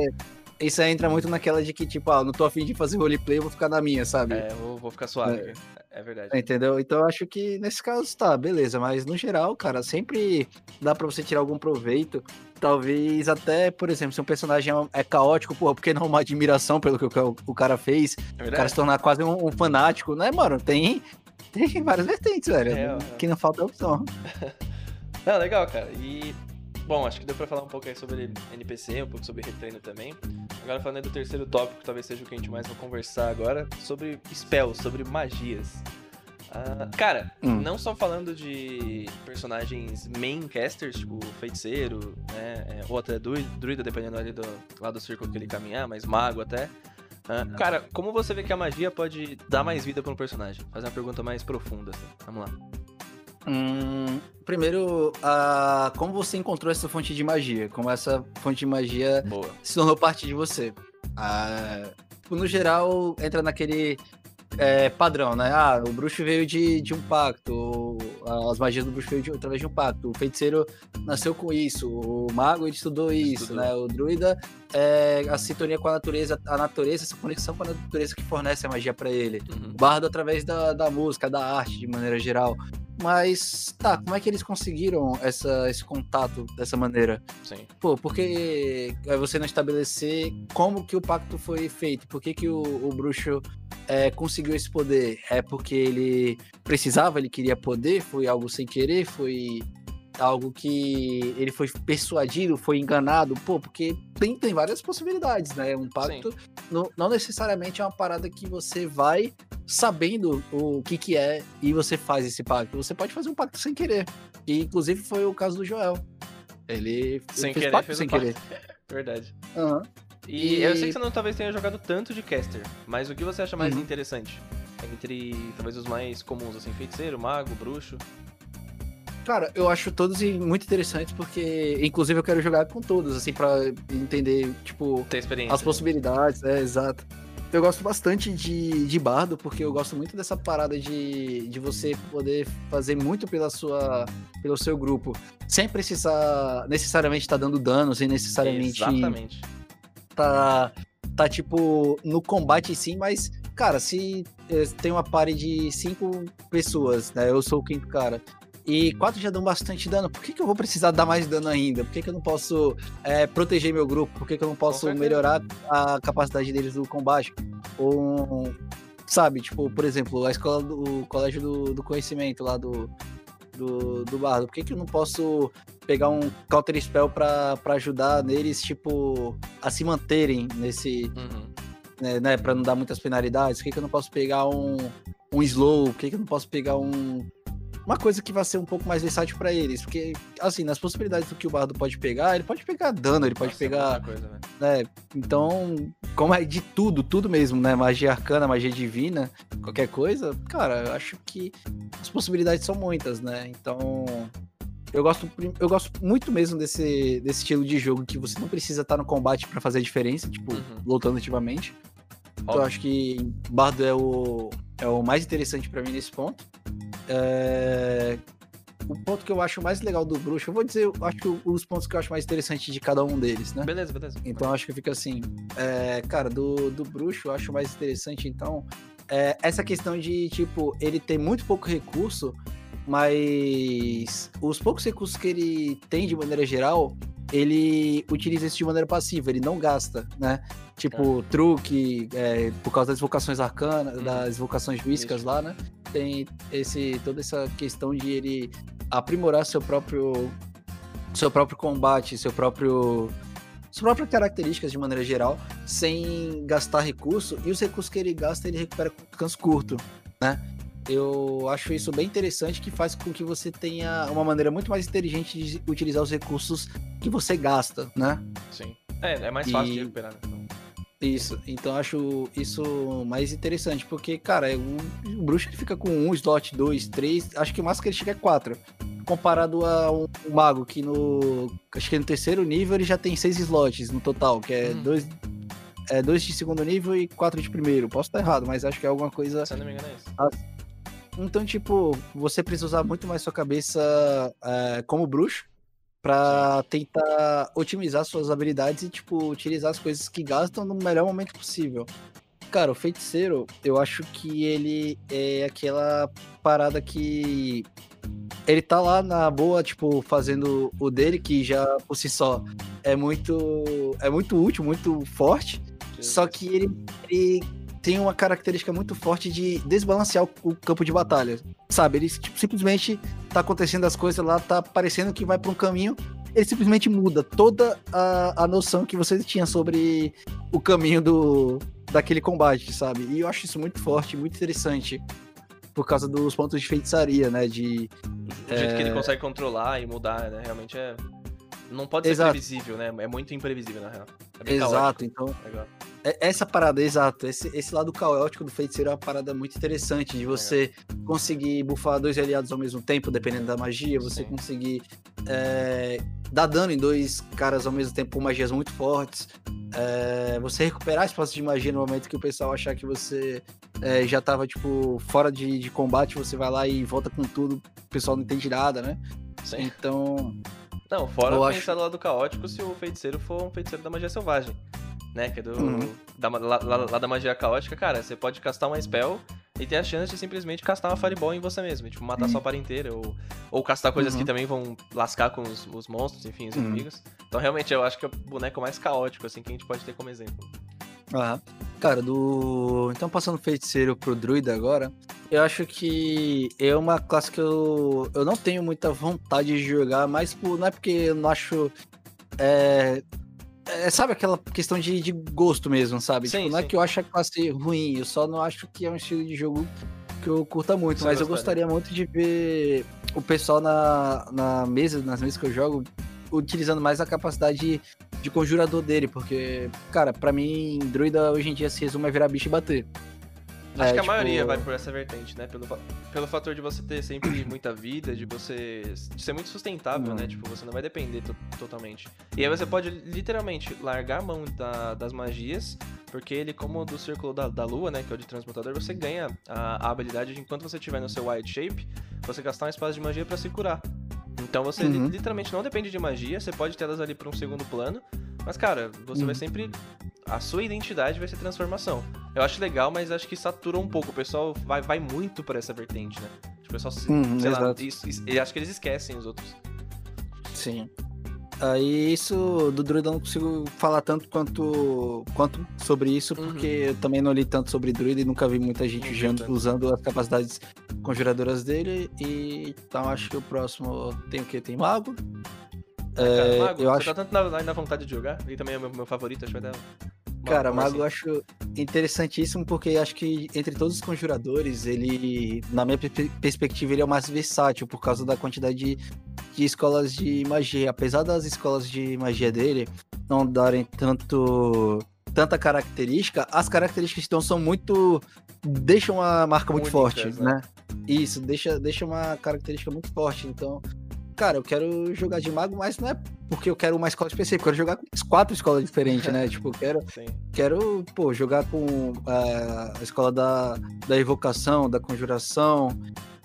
isso aí entra muito naquela de que, tipo, ah, não tô afim de fazer roleplay, eu vou ficar na minha, sabe? É, vou, vou ficar suave. É, verdade. Entendeu? Então eu acho que nesse caso tá, beleza, mas no geral, cara, sempre dá pra você tirar algum proveito. Talvez até, por exemplo, se um personagem é- é caótico, porra, porque não uma admiração pelo que o, o cara fez, É o cara se tornar quase um, um fanático, né, mano? Tem, tem várias vertentes, velho. É. Que não falta opção. Não, (laughs) legal, cara. E. Bom, acho que deu pra falar um pouco aí sobre NPC, um pouco sobre retreino também. Agora falando aí do terceiro tópico, talvez seja o que a gente mais vai conversar agora, sobre spells, sobre magias. Ah, cara, Hum. não só falando de personagens main casters, tipo feiticeiro, né, é, ou até druida, dependendo ali do lá do círculo que ele caminhar, mas mago até. Cara, como você vê que a magia pode dar mais vida pra um personagem? Fazer uma pergunta mais profunda, assim. Vamos lá. Hum, primeiro, a, como você encontrou essa fonte de magia? Como essa fonte de magia Boa. se tornou parte de você? Ah, no geral, entra naquele é, padrão, né? Ah, o bruxo veio de, de um pacto, as magias do bruxo veio de, através de um pacto, o feiticeiro nasceu com isso, o mago ele estudou isso, Estudou. né? O druida é a sintonia com a natureza, a natureza, essa conexão com a natureza que fornece a magia para ele. Uhum. O bardo através da, da música, da arte, de maneira geral. Mas, tá, como é que eles conseguiram essa, esse contato dessa maneira? Sim. Pô, porque é você não estabelecer como que o pacto foi feito? Por que, que o, o bruxo é, conseguiu esse poder? É porque ele precisava, ele queria poder? Foi algo sem querer? Foi algo que ele foi persuadido, foi enganado? Pô, porque tem, tem várias possibilidades, né? Um pacto não, não necessariamente é uma parada que você vai sabendo o que que é e você faz esse pacto. Você pode fazer um pacto sem querer. E inclusive foi o caso do Joel. Ele, Sem fez querer, pacto fez sem um pacto. querer. (laughs) Verdade. Aham. E, E- eu sei que você não talvez tenha jogado tanto de caster, mas o que você acha mais Uhum. interessante? Entre talvez os mais comuns, assim, feiticeiro, mago, bruxo. Cara, eu acho todos muito interessantes porque, inclusive, eu quero jogar com todos, assim, pra entender, tipo, as possibilidades, é, exato. Eu gosto bastante de, de bardo, porque eu gosto muito dessa parada de, de você poder fazer muito pela sua, pelo seu grupo, sem precisar necessariamente estar dando dano, sem necessariamente Exatamente. Tá, tá tipo no combate sim, mas cara, se eh, tem uma party de cinco pessoas, né? Eu sou o quinto cara. E quatro já dão bastante dano. Por que, que eu vou precisar dar mais dano ainda? Por que, que eu não posso eh, proteger meu grupo? Por que, que eu não posso melhorar a capacidade deles do combate? Ou, sabe, tipo, por exemplo, a escola do o colégio do, do conhecimento lá do, do, do bardo. Por que, que eu não posso pegar um counter spell pra, pra ajudar neles, tipo, a se manterem nesse, Uhum. né, né, pra não dar muitas penalidades? Por que, que eu não posso pegar um, um slow? Por que, que eu não posso pegar um. Uma coisa que vai ser um pouco mais versátil pra eles, porque, assim, nas possibilidades do que o bardo pode pegar, ele pode pegar dano, ele pode Nossa, é pegar coisa, velho. né? Então, como é de tudo, tudo mesmo, né? Magia arcana, magia divina, qualquer coisa, cara, eu acho que as possibilidades são muitas, né? Então, eu gosto, eu gosto muito mesmo desse, desse estilo de jogo que você não precisa estar no combate pra fazer a diferença, tipo, Uhum. lutando ativamente. Então, eu acho que Bardo é o, é o mais interessante pra mim nesse ponto. É, O ponto que eu acho mais legal do bruxo, eu vou dizer, eu acho que os pontos que eu acho mais interessantes de cada um deles, né? Beleza, beleza. Então acho que fica assim. é, cara, do, do bruxo eu acho mais interessante, então. é, essa questão de, tipo, ele tem muito pouco recurso, mas os poucos recursos que ele tem de maneira geral, ele utiliza isso de maneira passiva, ele não gasta, né? Tipo, truque, é, por causa das vocações arcanas, Uhum. das vocações místicas Mística. lá, né? Tem esse, toda essa questão de ele aprimorar seu próprio seu próprio combate, seu próprio suas próprias características de maneira geral, sem gastar recurso, e os recursos que ele gasta ele recupera com descanso curto, né? Eu acho isso bem interessante, que faz com que você tenha uma maneira muito mais inteligente de utilizar os recursos que você gasta, né? Sim. É, é mais fácil E- de recuperar, né? Então, Isso, então acho isso mais interessante, porque, cara, o, o bruxo ele fica com um slot, dois, três, acho que o máximo que ele chega é quatro. Comparado a um, mago que no. Acho que no terceiro nível ele já tem seis slots no total, que é Hum. dois. É dois de segundo nível e quatro de primeiro. Posso estar errado, mas acho que é alguma coisa. Se eu não me engano, é isso. Então, tipo, você precisa usar muito mais sua cabeça é, como bruxo pra tentar otimizar suas habilidades e, tipo, utilizar as coisas que gastam no melhor momento possível. Cara, o feiticeiro, eu acho que ele é aquela parada que. Ele tá lá na boa, tipo, fazendo o dele, que já por si só é muito. é muito útil, muito forte. Só que ele, ele tem uma característica muito forte de desbalancear o, campo de batalha. Sabe? Ele tipo, simplesmente tá acontecendo as coisas lá, tá parecendo que vai pra um caminho. Ele simplesmente muda toda a, a noção que você tinha sobre o caminho do, daquele combate, sabe? E eu acho isso muito forte, muito interessante. Por causa dos pontos de feitiçaria, né? De. O jeito que ele É. consegue controlar e mudar, né? Realmente é. Não pode ser Exato. previsível, né? É muito imprevisível, na real. É Exato, então. caótico. Legal. É, essa parada, exato. Esse, esse lado caótico do feiticeiro é uma parada muito interessante. De você conseguir bufar dois aliados ao mesmo tempo, dependendo da magia. Você Sim. conseguir é, dar dano em dois caras ao mesmo tempo com magias muito fortes. É, você recuperar espaço de magia no momento que o pessoal achar que você é, já tava, tipo, fora de, de combate. Você vai lá e volta com tudo. O pessoal não entende nada, né? Sim. Então. Não, fora pensar acho... do lado caótico se o feiticeiro for um feiticeiro da magia selvagem né? Que é do. Uhum. Da, lá, lá, da magia caótica, cara, você pode castar uma spell e ter a chance de simplesmente castar uma Fireball em você mesmo. Tipo, matar uhum. sua par inteira. Ou, ou castar coisas uhum. que também vão lascar com os, os monstros, enfim, os uhum. inimigos. Então, realmente, eu acho que é o boneco mais caótico, assim, que a gente pode ter como exemplo. Ah, cara, do. Então, passando feiticeiro pro druida agora, eu acho que é uma classe que eu, eu não tenho muita vontade de jogar, mas por... não é porque eu não acho. É, é, sabe aquela questão de, de gosto mesmo, sabe? Sim, tipo, não é sim. é que eu acho a classe ruim, eu só não acho que é um estilo de jogo que eu curta muito, Você mas eu gostaria muito de ver o pessoal na, na mesa, nas mesas que eu jogo, utilizando mais a capacidade de, conjurador dele, porque, cara, para mim, druida hoje em dia se resume a virar bicho e bater. Acho é, que a tipo... maioria vai por essa vertente, né? Pelo, pelo fator de você ter sempre (coughs) muita vida, de você de ser muito sustentável, uhum. né? Tipo, você não vai depender totalmente. E aí você pode literalmente largar a mão da, das magias, porque ele, como do círculo da, da lua, né? Que é o de transmutador, você ganha a, a habilidade de enquanto você estiver no seu Wild Shape, você gastar um espaço de magia para se curar. Então você uhum. literalmente não depende de magia, você pode ter elas ali para um segundo plano, mas cara, você uhum. vai sempre a sua identidade vai ser transformação. Eu acho legal, mas acho que satura um pouco. O pessoal vai, vai muito para essa vertente, né? Tipo, o pessoal, uhum, sei exato. lá, isso, isso, eu acho que eles esquecem os outros. Sim. Aí isso do Druida eu não consigo falar tanto quanto, quanto sobre isso, uhum. porque eu também não li tanto sobre Druida e nunca vi muita gente usando, usando as capacidades conjuradoras dele. E então acho que o próximo tem o que? Tem Mago. Ah, é, Mago, eu acho... tá tanto na, na, vontade de jogar, e também é meu, meu favorito, acho que vai dar Cara, Mago eu acho interessantíssimo porque acho que entre todos os conjuradores, ele, na minha perspectiva, ele é o mais versátil por causa da quantidade de, de escolas de magia. Apesar das escolas de magia dele não darem tanto tanta característica, as características então são muito deixam uma marca muito Únicas, forte, né? né? Isso, deixa, deixa uma característica muito forte. Então, cara, eu quero jogar de mago, mas não é porque eu quero uma escola específica, eu quero jogar com quatro escolas diferentes, né? (laughs) tipo, eu quero, quero pô, jogar com a, a escola da, da evocação, da conjuração,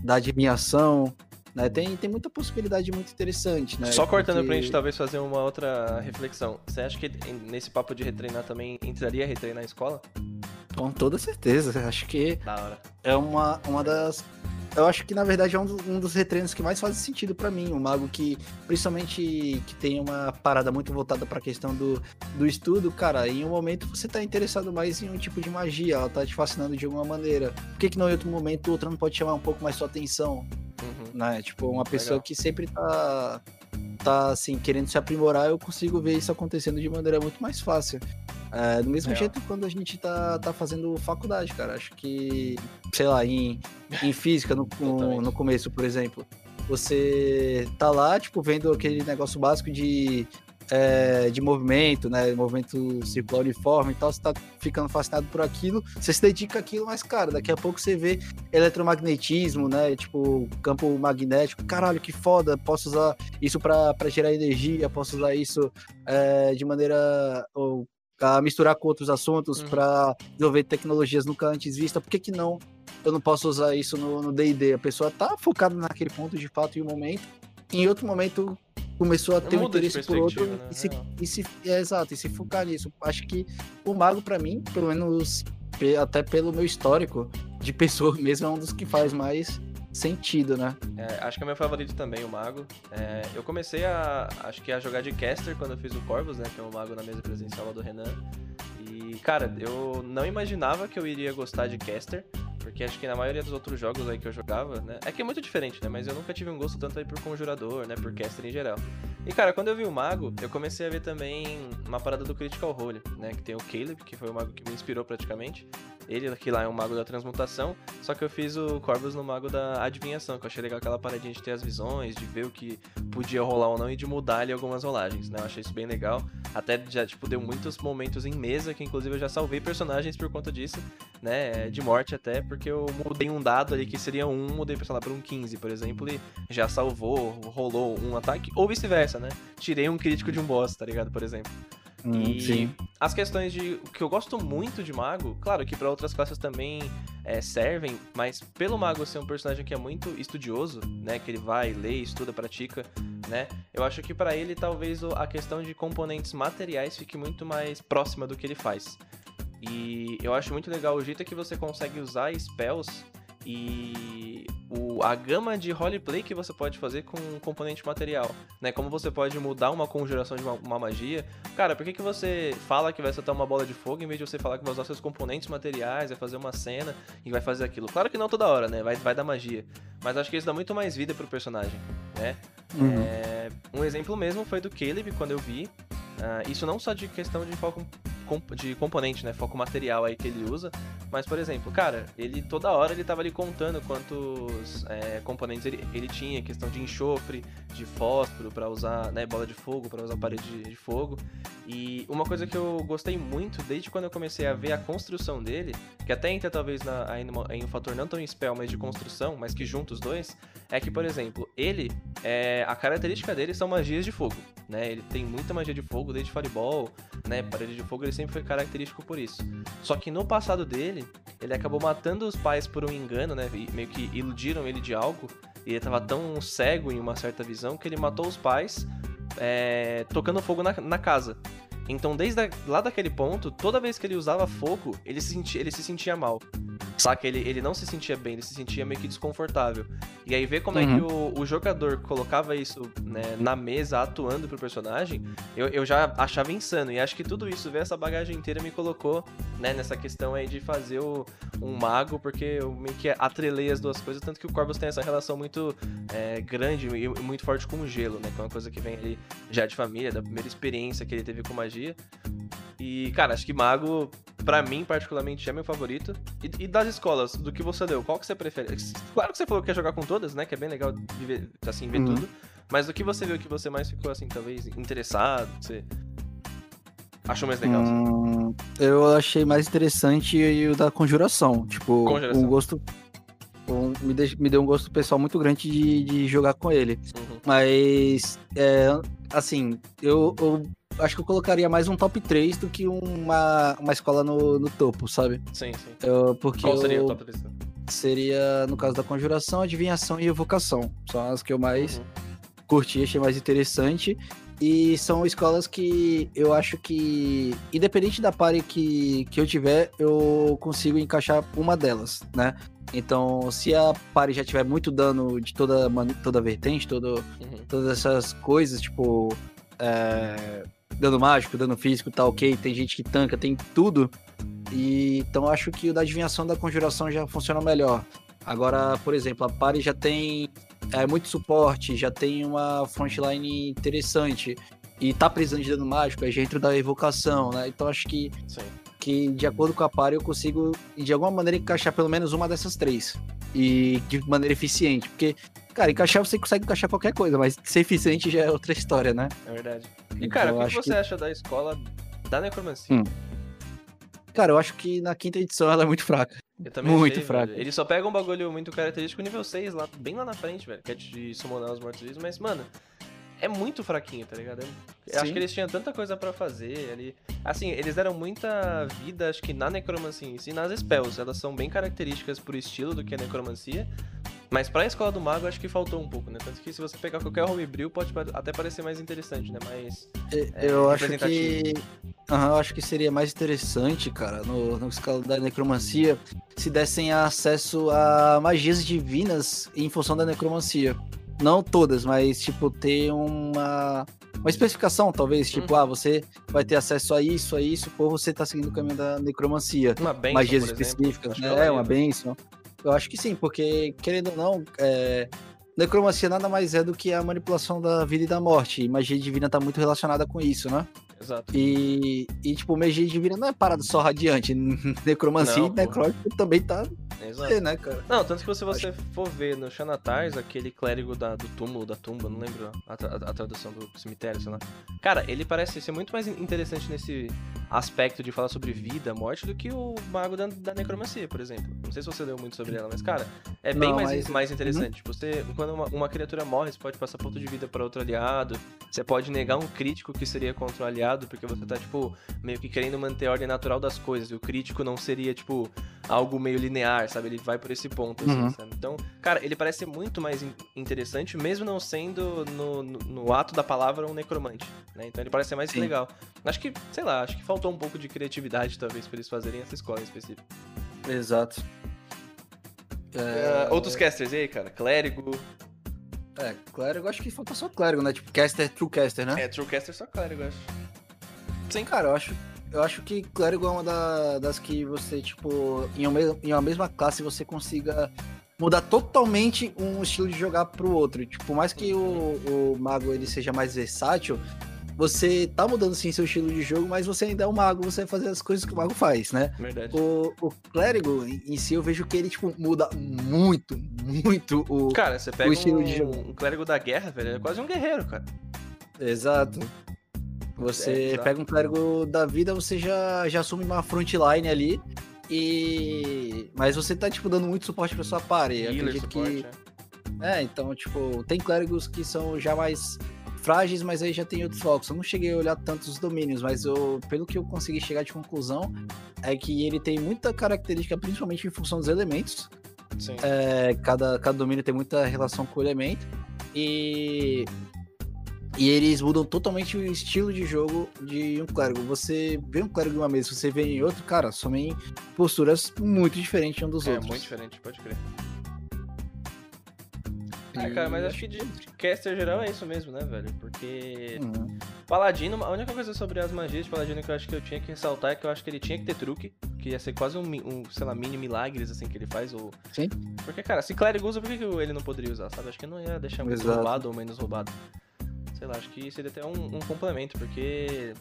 da adivinhação, né? Tem, tem muita possibilidade muito interessante, né? Só cortando Porque... pra gente talvez fazer uma outra reflexão. Você acha que nesse papo de retreinar também entraria retreinar a escola? Com toda certeza. Acho que é uma, uma das eu acho que na verdade é um, um dos retreinos que mais faz sentido para mim. Um mago que, principalmente, que tem uma parada muito voltada para a questão do, do estudo, cara, em um momento você tá interessado mais em um tipo de magia, ela tá te fascinando de alguma maneira. Por que, que não em outro momento outra não pode chamar um pouco mais sua atenção? Uhum. Né? Tipo, uma pessoa Legal. que sempre tá tá assim, querendo se aprimorar, eu consigo ver isso acontecendo de maneira muito mais fácil. É, do mesmo Real. jeito quando a gente tá, tá fazendo faculdade, cara. Acho que, sei lá, em, em física, no, no, no começo, por exemplo, você tá lá, tipo, vendo aquele negócio básico de é, de movimento, né? Movimento circular uniforme e tal, você tá ficando fascinado por aquilo, você se dedica àquilo, mas, cara, daqui a pouco você vê eletromagnetismo, né? Tipo, campo magnético, caralho, que foda, posso usar isso para gerar energia, posso usar isso é, de maneira. Ou, a misturar com outros assuntos uhum. para desenvolver tecnologias nunca antes vistas, por que, que não? Eu não posso usar isso no DD. A pessoa tá focada naquele ponto de fato em um momento, em outro momento começou a ter um interesse por outro né? e, se, e se é, exato, e se focar nisso. Acho que o mago para mim, pelo menos até pelo meu histórico de pessoa (laughs) mesmo, é um dos que faz mais sentido, né? É, acho que é meu favorito também, o mago. É, eu comecei a, acho que a jogar de caster quando eu fiz o Corvus, né, que é o mago na mesa presencial do Renan. E cara, eu não imaginava que eu iria gostar de caster. Porque acho que na maioria dos outros jogos aí que eu jogava, né? É que é muito diferente, né? Mas eu nunca tive um gosto tanto aí por conjurador, né? Por caster em geral. E cara, quando eu vi o mago, eu comecei a ver também uma parada do Critical Role, né? Que tem o Caleb, que foi o mago que me inspirou praticamente. Ele que lá é um mago da transmutação, só que eu fiz o Corvus no mago da adivinhação, que eu achei legal aquela paradinha de ter as visões, de ver o que podia rolar ou não e de mudar ali algumas rolagens, né? Eu achei isso bem legal. Até já, tipo, deu muitos momentos em mesa, que inclusive eu já salvei personagens por conta disso, né? De morte até, porque eu mudei um dado ali que seria um, mudei, sei lá, pra um 15, por exemplo, e já salvou, rolou um ataque, ou vice-versa, né? Tirei um crítico de um boss, tá ligado? Por exemplo. Hum, e sim. as questões de. O que eu gosto muito de Mago, claro que para outras classes também é, servem, mas pelo Mago ser um personagem que é muito estudioso, né? Que ele vai, lê, estuda, pratica, né? Eu acho que para ele talvez a questão de componentes materiais fique muito mais próxima do que ele faz. E eu acho muito legal o jeito que você consegue usar spells e o, a gama de roleplay que você pode fazer com um componente material, né? Como você pode mudar uma conjuração de uma, uma magia. Cara, por que, que você fala que vai soltar uma bola de fogo em vez de você falar que vai usar seus componentes materiais, vai fazer uma cena e vai fazer aquilo? Claro que não toda hora, né? Vai, vai dar magia. Mas acho que isso dá muito mais vida pro personagem, né? Uhum. É, um exemplo mesmo foi do Caleb, quando eu vi. Ah, isso não só de questão de foco de componente, né? Foco material aí que ele usa. Mas, por exemplo, cara, ele toda hora ele tava ali contando quantos é, componentes ele, ele tinha, questão de enxofre, de fósforo pra usar, né, bola de fogo, pra usar parede de, de fogo. E uma coisa que eu gostei muito desde quando eu comecei a ver a construção dele, que até entra talvez na, em um fator não tão spell, mas de construção, mas que junta os dois, é que, por exemplo, ele, é, a característica dele são magias de fogo, né? Ele tem muita magia de fogo, desde Fireball, né? Parede de fogo, ele sempre foi característico por isso. Só que no passado dele, ele acabou matando os pais por um engano, né? E meio que iludiram ele de algo. E ele tava tão cego em uma certa visão que ele matou os pais é, tocando fogo na, na casa. Então, desde a- lá daquele ponto, toda vez que ele usava fogo, ele se sentia, ele se sentia mal. Saca? Ele, ele não se sentia bem, ele se sentia meio que desconfortável. E aí, ver como é que o, o jogador colocava isso né, na mesa, atuando pro personagem, eu, eu já achava insano. E acho que tudo isso, ver essa bagagem inteira, me colocou né, nessa questão aí de fazer o, um mago, porque eu meio que atrelei as duas coisas, tanto que o Corvus tem essa relação muito é, grande e muito forte com o gelo, né? Que é uma coisa que vem ali já de família, da primeira experiência que ele teve com magia. E, cara, acho que mago, pra mim, particularmente, é meu favorito. E, e das escolas, do que você deu, qual que você prefere? Claro que você falou que quer jogar com todas, né? Que é bem legal viver, assim, ver Uhum. tudo. Mas do que você viu que você mais ficou, assim, talvez, interessado, que você achou mais legal? Hum, eu achei mais interessante o da conjuração. Tipo, Conjuração. um gosto. um- me, deix- me deu um gosto pessoal muito grande de, de jogar com ele. Uhum. Mas, é, assim, eu, eu acho que eu colocaria mais um top 3 do que uma, uma escola no, no topo, sabe? Sim, sim. Eu, porque Qual seria eu- o top 3? seria, no caso da conjuração, adivinhação e evocação. São as que eu mais Uhum. curti, achei mais interessante. E são escolas que eu acho que, independente da pare que, que eu tiver, eu consigo encaixar uma delas, né? Então, se a pare já tiver muito dano de toda, toda vertente, todo, Uhum. todas essas coisas, tipo. é, dano mágico, dano físico, tá ok. Tem gente que tanca, tem tudo. E, então, acho que o da adivinhação da conjuração já funciona melhor. Agora, por exemplo, a pare já tem é, muito suporte, já tem uma frontline interessante. E tá precisando de dano mágico, já entra da evocação, né? Então acho que, Sim. que de acordo com a pare eu consigo, de alguma maneira, encaixar pelo menos uma dessas três. E de maneira eficiente. Porque, cara, encaixar você consegue encaixar qualquer coisa, mas ser eficiente já é outra história, né? É verdade. E, Então, cara, eu o que, você acha da escola da necromancia? Hum. Cara, eu acho que na quinta edição ela é muito fraca. Eu também Muito achei, fraco. velho. Ele só pega um bagulho muito característico nível 6 lá, bem lá na frente, velho. Que é de summonar os mortos vivos, mas, mano, é muito fraquinho, tá ligado? Eu acho que eles tinham tanta coisa pra fazer ali. Assim, eles deram muita vida, acho que na necromancia em si, nas spells. Elas são bem características pro estilo do que é necromancia. Mas pra escola do mago, acho que faltou um pouco, né? Tanto que se você pegar qualquer homebrew, pode até parecer mais interessante, né? Mas. É, eu acho que. Aham, eu acho que seria mais interessante, cara, no, no escala da necromancia, se dessem acesso a magias divinas em função da necromancia. Não todas, mas, tipo, ter uma. Uma especificação, talvez, tipo, Uhum. ah, você vai ter acesso a isso, a isso, por você tá seguindo o caminho da necromancia. Uma benção, magias específicas, acho que né? É, uma benção. Eu acho que sim, porque, querendo ou não, é, necromancia nada mais é do que a manipulação da vida e da morte. E magia divina tá muito relacionada com isso, né? Exato. E, e tipo, magia divina não é parada só radiante. (laughs) Necromancia Não, e necrótico também tá Exato. né, cara? Não, tanto que se você for ver no Xanatars, aquele clérigo da, do túmulo, da tumba, não lembro a, a, a, tradução do cemitério, sei lá. Cara, ele parece ser muito mais interessante nesse aspecto de falar sobre vida, morte, do que o mago da, da necromancia, por exemplo. Não sei se você leu muito sobre ela, mas, cara, é bem não, mais, mas... mais interessante. Uhum. Você, quando uma, uma, criatura morre, você pode passar ponto de vida para outro aliado, você pode negar um crítico que seria contra um aliado, porque você tá, tipo, meio que querendo manter a ordem natural das coisas, e o crítico não seria, tipo, algo meio linear, sabe? Ele vai por esse ponto, assim, uhum. sabe? Então, cara, ele parece ser muito mais interessante, mesmo não sendo no, no, no ato da palavra um necromante, né? Então ele parece ser mais Sim. legal. Acho que, sei lá, acho que faltou um pouco de criatividade, talvez, pra eles fazerem essa escola em específico. Exato. É... Uh, outros casters aí, cara? Clérigo. É, clérigo, acho que falta só clérigo, né? Tipo, caster, true caster, né? É, true caster só clérigo, acho. Sim. Cara, eu acho eu acho que Clérigo é uma da, das que você, tipo, em uma, em uma mesma classe você consiga mudar totalmente um estilo de jogar pro outro. Tipo, mais que o, o mago ele seja mais versátil, você tá mudando sim seu estilo de jogo, mas você ainda é um mago, você vai fazer as coisas que o mago faz, né? Verdade. O, o clérigo em si, eu vejo que ele, tipo, muda muito, muito o, cara, você pega o estilo um, de jogo. Um clérigo da guerra, velho, é quase um guerreiro, cara. Exato. Você é, pega um clérigo da vida, você já, já assume uma frontline ali. E. Mas você tá, tipo, dando muito suporte pra sua party. Acredito suporte, que. É. é, então, tipo, tem clérigos que são já mais frágeis, mas aí já tem outros focos. Eu não cheguei a olhar tantos domínios, mas eu, pelo que eu consegui chegar de conclusão, é que ele tem muita característica, principalmente em função dos elementos. Sim. É, cada, cada domínio tem muita relação com o elemento. E e eles mudam totalmente o estilo de jogo de um clérigo. Você vê um clérigo em uma mesa, você vê em outro, cara, somem posturas muito diferentes um dos é, outros. É, muito diferente, pode crer. Ah, cara, mas acho que de, de caster geral é isso mesmo, né, velho? Porque. Uhum. Paladino, a única coisa sobre as magias de Paladino que eu acho que eu tinha que ressaltar é que eu acho que ele tinha que ter truque, que ia ser quase um, um sei lá, mini milagres, assim, que ele faz. Ou... Sim. Porque, cara, se clérigo usa, por que ele não poderia usar, sabe? Acho que não ia deixar muito Exato. roubado ou menos roubado sei lá, acho que seria até um, um complemento, porque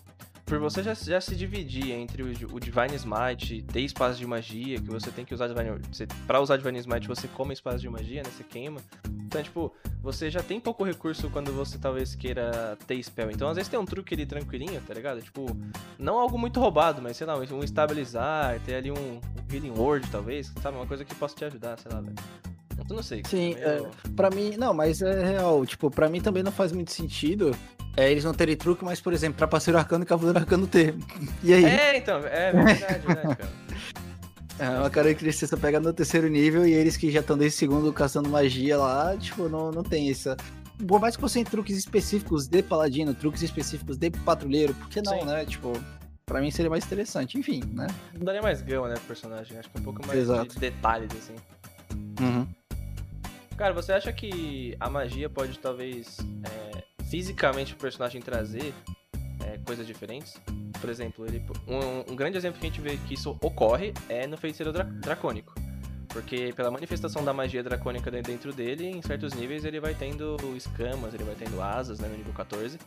por você já, já se dividir entre o, o, Divine Smite, ter espaço de magia, que você tem que usar Divine você, Pra usar Divine Smite, você come espaço de magia, né? Você queima. Então, tipo, você já tem pouco recurso quando você talvez queira ter spell. Então, às vezes tem um truque ali tranquilinho, tá ligado? Tipo, não algo muito roubado, mas sei lá, um estabilizar, ter ali um, um Healing Word, talvez, sabe? Uma coisa que possa te ajudar, sei lá, velho. Eu não sei. Sim, é, meio... é, pra mim, não, mas é real. Tipo, pra mim também não faz muito sentido é, eles não terem truque, mas, por exemplo, Trapaceiro Arcano e Cavaleiro Arcano ter. (laughs) E aí? É, então, é verdade, verdade, (laughs) cara. É uma característica você pega no terceiro nível e eles que já estão desde segundo caçando magia lá, tipo, não, não tem essa. Por mais que fossem truques específicos de paladino, truques específicos de patrulheiro, por que não, Sim. né? Tipo, pra mim seria mais interessante, enfim, né? Não daria mais gama, né, pro personagem. Acho que um pouco mais Exato. de detalhes, assim. Uhum. Cara, você acha que a magia pode talvez é, fisicamente o personagem trazer é, coisas diferentes? Por exemplo, ele, um, um, grande exemplo que a gente vê que isso ocorre é no feiticeiro dra dracônico. Porque pela manifestação da magia dracônica dentro dele, em certos níveis ele vai tendo escamas, ele vai tendo asas, né, no nível 14.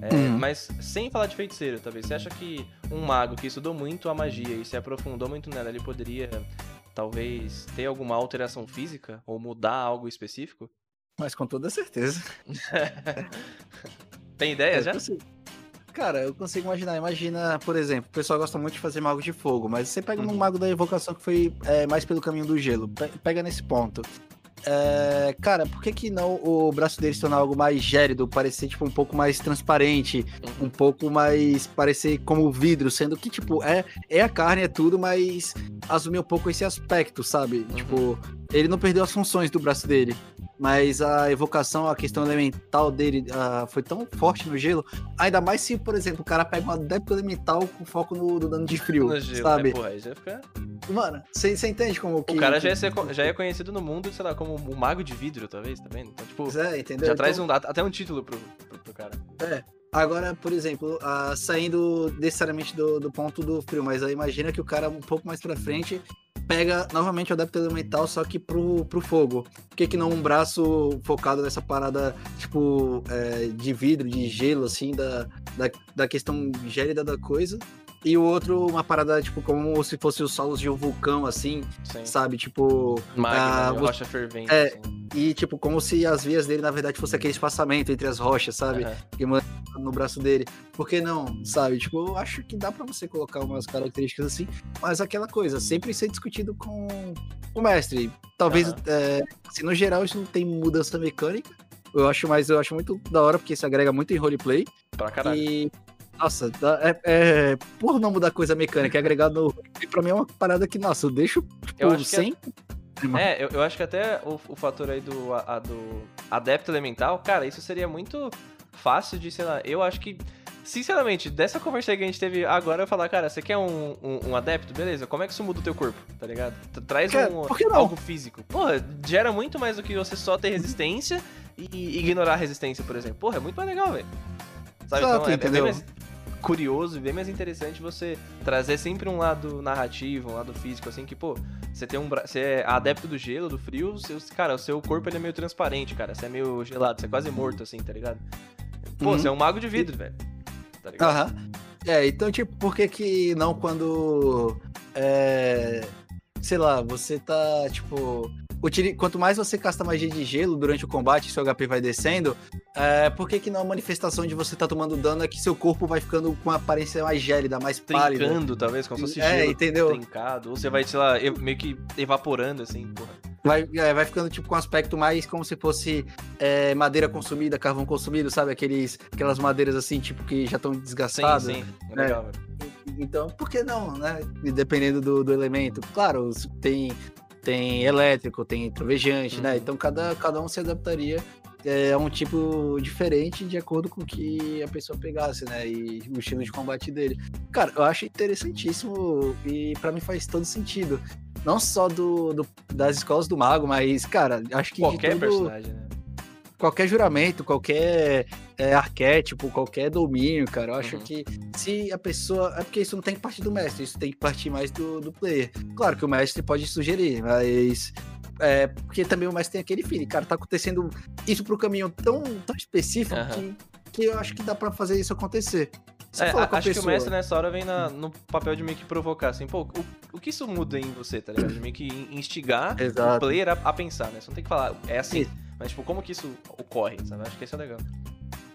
É, uhum. Mas sem falar de feiticeiro, talvez. Você acha que um mago que estudou muito a magia e se aprofundou muito nela, ele poderia talvez ter alguma alteração física ou mudar algo específico? Mas com toda certeza. (laughs) Tem ideia já? Cara, eu consigo imaginar. Imagina, por exemplo, o pessoal gosta muito de fazer magos de fogo, mas você pega uhum. um mago da evocação que foi é, mais pelo caminho do gelo. Pega nesse ponto. É, cara, por que, que não o braço dele se tornar algo mais gélido, parecer tipo um pouco mais transparente, um pouco mais parecer como vidro, sendo que tipo é é a carne é tudo, mas assumir um pouco esse aspecto, sabe? Uhum. Tipo, ele não perdeu as funções do braço dele mas a evocação, a questão elemental dele uh, foi tão forte no gelo. Ainda mais se, por exemplo, o cara pega uma adepto elemental com foco no, no dano de frio, no gelo, sabe? Né? Porra, aí já fica... Mano, você entende como que... O cara já, é ser, já é conhecido no mundo, sei lá, como o mago de vidro, vendo? Tá vendo? Então, tipo, é, entendeu? já então... traz um, até um título pro, pro, pro cara. É. Agora, por exemplo, uh, saindo necessariamente do, do ponto do frio, mas aí imagina que o cara um pouco mais pra frente pega novamente o adepto elemental, só que pro, pro fogo. Por que, que não um braço focado nessa parada, tipo, é, de vidro, de gelo, assim, da, da, da questão gélida da coisa? E o outro, uma parada, tipo, como se fosse os solos de um vulcão, assim, Sim. sabe? Tipo. Magma, ah, né? você- rocha fervente. É, assim. E, tipo, como se as vias dele, na verdade, fosse aquele espaçamento entre as rochas, sabe? Aham. Que manda no braço dele. Por que não, sabe? Tipo, eu acho que dá pra você colocar umas características assim, mas aquela coisa, sempre ser discutido com o mestre. Talvez, Aham. é, assim, no geral, isso não tem mudança mecânica. Eu acho, mas eu acho muito da hora, porque isso agrega muito em roleplay. Pra caralho. E. Nossa, é, é, por não mudar coisa mecânica, é agregar no. Pra mim é uma parada que, nossa, eu deixo tipo, Eu acho que é- sem. É, eu, eu acho que até o, o fator aí do, a- do adepto elemental, cara, isso seria muito fácil de, sei lá, eu acho que, sinceramente, dessa conversa aí que a gente teve agora, eu falar, cara, você quer um, um, um adepto? Beleza, como é que isso muda o teu corpo, tá ligado? Tra- Traz Cara, um, algo físico. Porra, gera muito mais do que você só ter resistência e ignorar a resistência, por exemplo. Porra, é muito mais legal, velho. Sabe? Exato, então é, é entendeu? mais curioso e bem mais interessante você trazer sempre um lado narrativo, um lado físico, assim, que, pô, você tem um você é adepto do gelo, do frio, seu... cara, o seu corpo ele é meio transparente, cara. Você é meio gelado, você é quase morto, assim, tá ligado? Pô, Uhum. você é um mago de vidro, velho. Tá ligado? Aham. É, então, tipo, por que que não quando. É, sei lá, você tá, tipo. Quanto mais você casta magia de gelo durante o combate, seu HP vai descendo. É, por que, que não a manifestação de você tá tomando dano é que seu corpo vai ficando com uma aparência mais gélida, mais pálida? Trincando, talvez, como se fosse É, gelo entendeu? trincado. Ou você vai, sei lá, meio que evaporando, assim, porra. Vai, é, vai ficando tipo com um aspecto mais como se fosse é, madeira consumida, carvão consumido, sabe? Aqueles, aquelas madeiras assim, tipo, que já estão Sim, desgastadas. sim. É É. legal, velho. Então, por que não, né? Dependendo do, do elemento. Claro, tem, tem elétrico, tem trovejante, né? Uhum. Então cada, cada um se adaptaria é, a um tipo diferente de acordo com o que a pessoa pegasse, né? E o estilo de combate dele. Cara, eu acho interessantíssimo e pra mim faz todo sentido. Não só do, do- das escolas do mago, mas, cara, acho que Qualquer todo- personagem, né? qualquer juramento, qualquer é, arquétipo, qualquer domínio, cara. Eu acho Uhum. que se a pessoa. É porque isso não tem que partir do mestre, isso tem que partir mais do, do player. Claro que o mestre pode sugerir, mas. É, porque também o mestre tem aquele feeling, cara, tá acontecendo isso pro caminho tão, tão específico Aham. que, que eu acho que dá pra fazer isso acontecer. É, acho que o pessoa- mestre nessa hora vem na- no papel de meio que provocar, assim, pô, o, o que isso muda em você, tá ligado? De meio que instigar o Exato. player a, a pensar, né? Você não tem que falar, é assim, Isso. mas tipo, como que isso ocorre, sabe? Acho que isso é legal.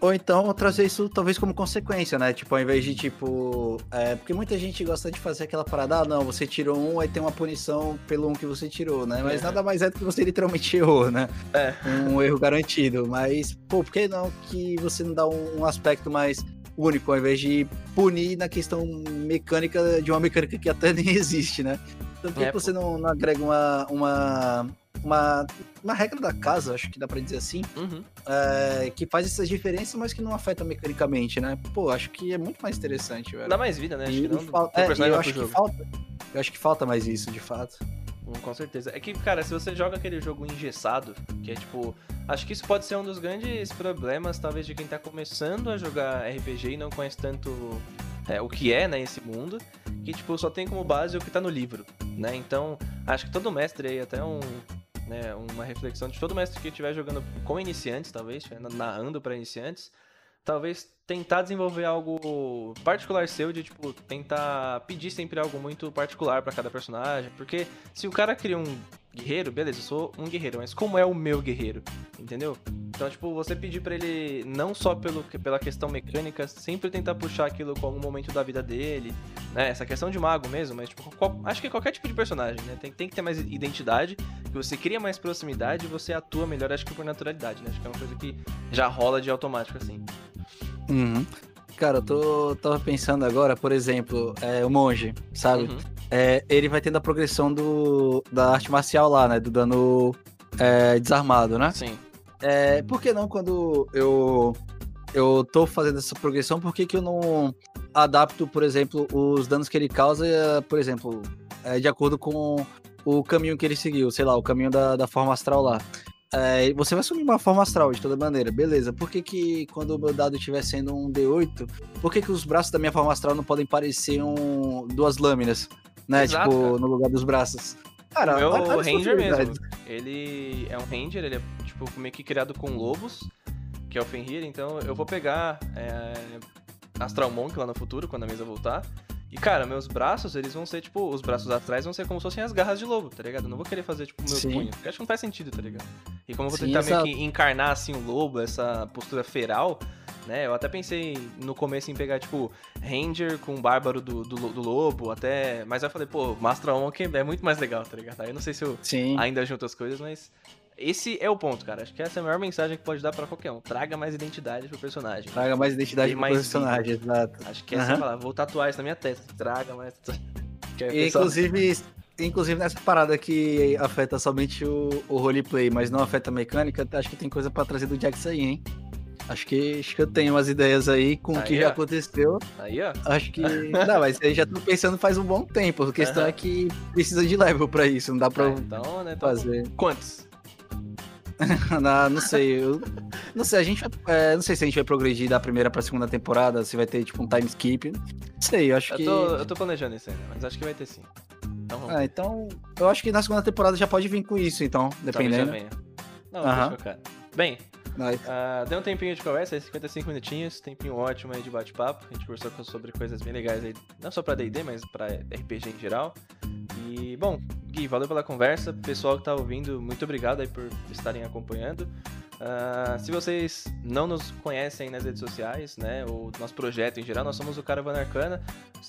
Ou então trazer isso talvez como consequência, né? Tipo, ao invés de tipo. É, porque muita gente gosta de fazer aquela parada, ah, não, você tirou um, aí tem uma punição pelo um que você tirou, né? Mas É. nada mais é do que você literalmente errou, né? É. Um erro garantido. Mas, pô, por que não que você não dá um, um aspecto mais único, ao invés de punir na questão mecânica de uma mecânica que até (laughs) nem existe, né? Então por que É, que você não, não agrega uma, uma, uma, uma regra da casa, acho que dá pra dizer assim, Uhum. é, que faz essas diferenças, mas que não afeta mecanicamente, né? Pô, acho que é muito mais interessante, velho. Dá mais vida, né? Acho E que não fal- é, eu acho que falta. Eu acho que falta mais isso, de fato. Com certeza. É que, cara, se você joga aquele jogo engessado, que é tipo. Acho que isso pode ser um dos grandes problemas, talvez, de quem tá começando a jogar RPG e não conhece tanto é, o que é, né, esse mundo. Que, tipo, só tem como base o que tá no livro, né? Então, acho que todo mestre aí, até um. Né, uma reflexão de todo mestre que estiver jogando com iniciantes, talvez, narrando pra iniciantes, talvez tentar desenvolver algo particular seu, de tipo, tentar pedir sempre algo muito particular pra cada personagem, porque se o cara cria um guerreiro, beleza, eu sou um guerreiro, mas como é o meu guerreiro, entendeu? Então, tipo, você pedir pra ele, não só pelo, pela questão mecânica, sempre tentar puxar aquilo com algum momento da vida dele, né? Essa questão de mago mesmo, mas, tipo, qual- acho que qualquer tipo de personagem, né? Tem, tem que ter mais identidade, que você cria mais proximidade e você atua melhor, acho que por naturalidade, né? Acho que é uma coisa que já rola de automático, assim. Uhum. Cara, eu tô, tava pensando agora, por exemplo, é, o monge, sabe? Uhum. É, ele vai tendo a progressão do, da arte marcial lá, né? Do dano é, desarmado, né? Sim. É, por que não quando eu, eu tô fazendo essa progressão, por que, que eu não adapto, por exemplo, os danos que ele causa, por exemplo, é, de acordo com o caminho que ele seguiu, sei lá, o caminho da, da forma astral lá. É, você vai assumir uma forma astral de toda maneira, beleza. Por que, que quando o meu dado estiver sendo um D8, por que, que os braços da minha forma astral não podem parecer um, duas lâminas, né? Exato, tipo, cara. no lugar dos braços. Cara, o meu Ranger mesmo. Ele é um Ranger, ele é tipo meio que criado com lobos, que é o Fenrir, então eu vou pegar é, Astral Monk lá no futuro, quando a mesa voltar. E, cara, meus braços, eles vão ser, tipo, os braços atrás vão ser como se fossem as garras de lobo, tá ligado? Eu não vou querer fazer, tipo, o meu Sim. punho. Porque acho que não faz sentido, tá ligado? E como eu vou Sim, tentar exato. meio que encarnar, assim, o lobo, essa postura feral, né? Eu até pensei no começo em pegar, tipo, Ranger com Bárbaro do, do, do lobo, até... Mas aí eu falei, pô, Mastra Onk é muito mais legal, tá ligado? Aí eu não sei se eu Sim. ainda junto as coisas, mas... Esse é o ponto, cara. Acho que essa é a maior mensagem que pode dar pra qualquer um. Traga mais identidade pro personagem. Traga mais identidade pro mais personagem, exato. Acho que essa é a. Vou tatuar isso na minha testa. Traga mais. (laughs) Aí E, inclusive, inclusive nessa parada que afeta somente o, o roleplay, mas não afeta a mecânica, acho que tem coisa pra trazer do Jax aí, hein? Acho que, acho que eu tenho umas ideias aí com o que Aí, já ó. aconteceu. Aí, ó. Acho que. (laughs) não, mas aí já tô pensando faz um bom tempo. A questão Aham. é que precisa de level pra isso, não dá pra eu então, né? Então, fazer. Quantos? Não, (laughs) não sei. Eu, não sei, a gente vai. é, não sei se a gente vai progredir da primeira pra segunda temporada, se vai ter tipo um time skip. Não sei, eu acho Eu que. tô, eu tô planejando isso ainda, mas acho que vai ter sim. Então vamos. Ah, então. Eu acho que na segunda temporada já pode vir com isso, então, Talvez já dependendo. venha. Não, eu cara. Bem, Mas- ah, deu um tempinho de conversa, aí 55 minutinhos, tempinho ótimo aí de bate-papo. A gente conversou co- sobre coisas bem legais aí, não só pra D&D, mas pra RPG em geral. E, bom, Gui, valeu pela conversa. Pessoal que tá ouvindo, muito obrigado aí por estarem acompanhando. Ah, se vocês não nos conhecem nas redes sociais, né, ou nosso projeto em geral, nós somos o Caravana Arcana.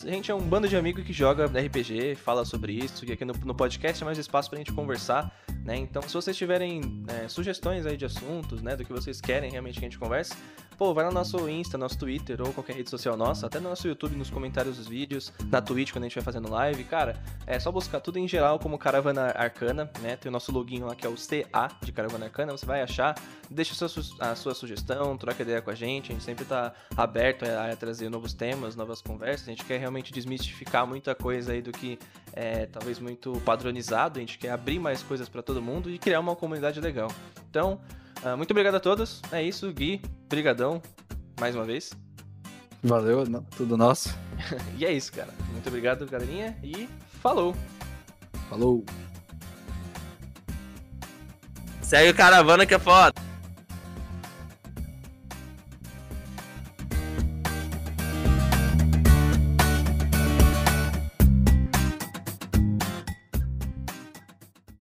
A gente é um bando de amigos que joga RPG, fala sobre isso, e aqui no, no podcast é mais espaço pra gente conversar, né? Então, se vocês tiverem é, sugestões aí de assuntos, né, do que vocês querem realmente que a gente converse, pô, vai no nosso Insta, nosso Twitter ou qualquer rede social nossa, até no nosso YouTube, nos comentários dos vídeos, na Twitch quando a gente vai fazendo live, cara, é só buscar tudo em geral como Caravana Arcana, né? Tem o nosso login lá que é o CA de Caravana Arcana, você vai achar, deixa a sua, su- a sua sugestão, troca ideia com a gente, a gente sempre tá aberto a, a trazer novos temas, novas conversas, a gente quer realmente desmistificar muita coisa aí do que é talvez muito padronizado, a gente quer abrir mais coisas pra todo mundo e criar uma comunidade legal. Então, ah, muito obrigado a todos, é isso, Gui, brigadão, mais uma vez. Valeu, não, tudo nosso. (laughs) E é isso, cara. Muito obrigado, galerinha, e falou! Falou. Segue o caravana que é foda!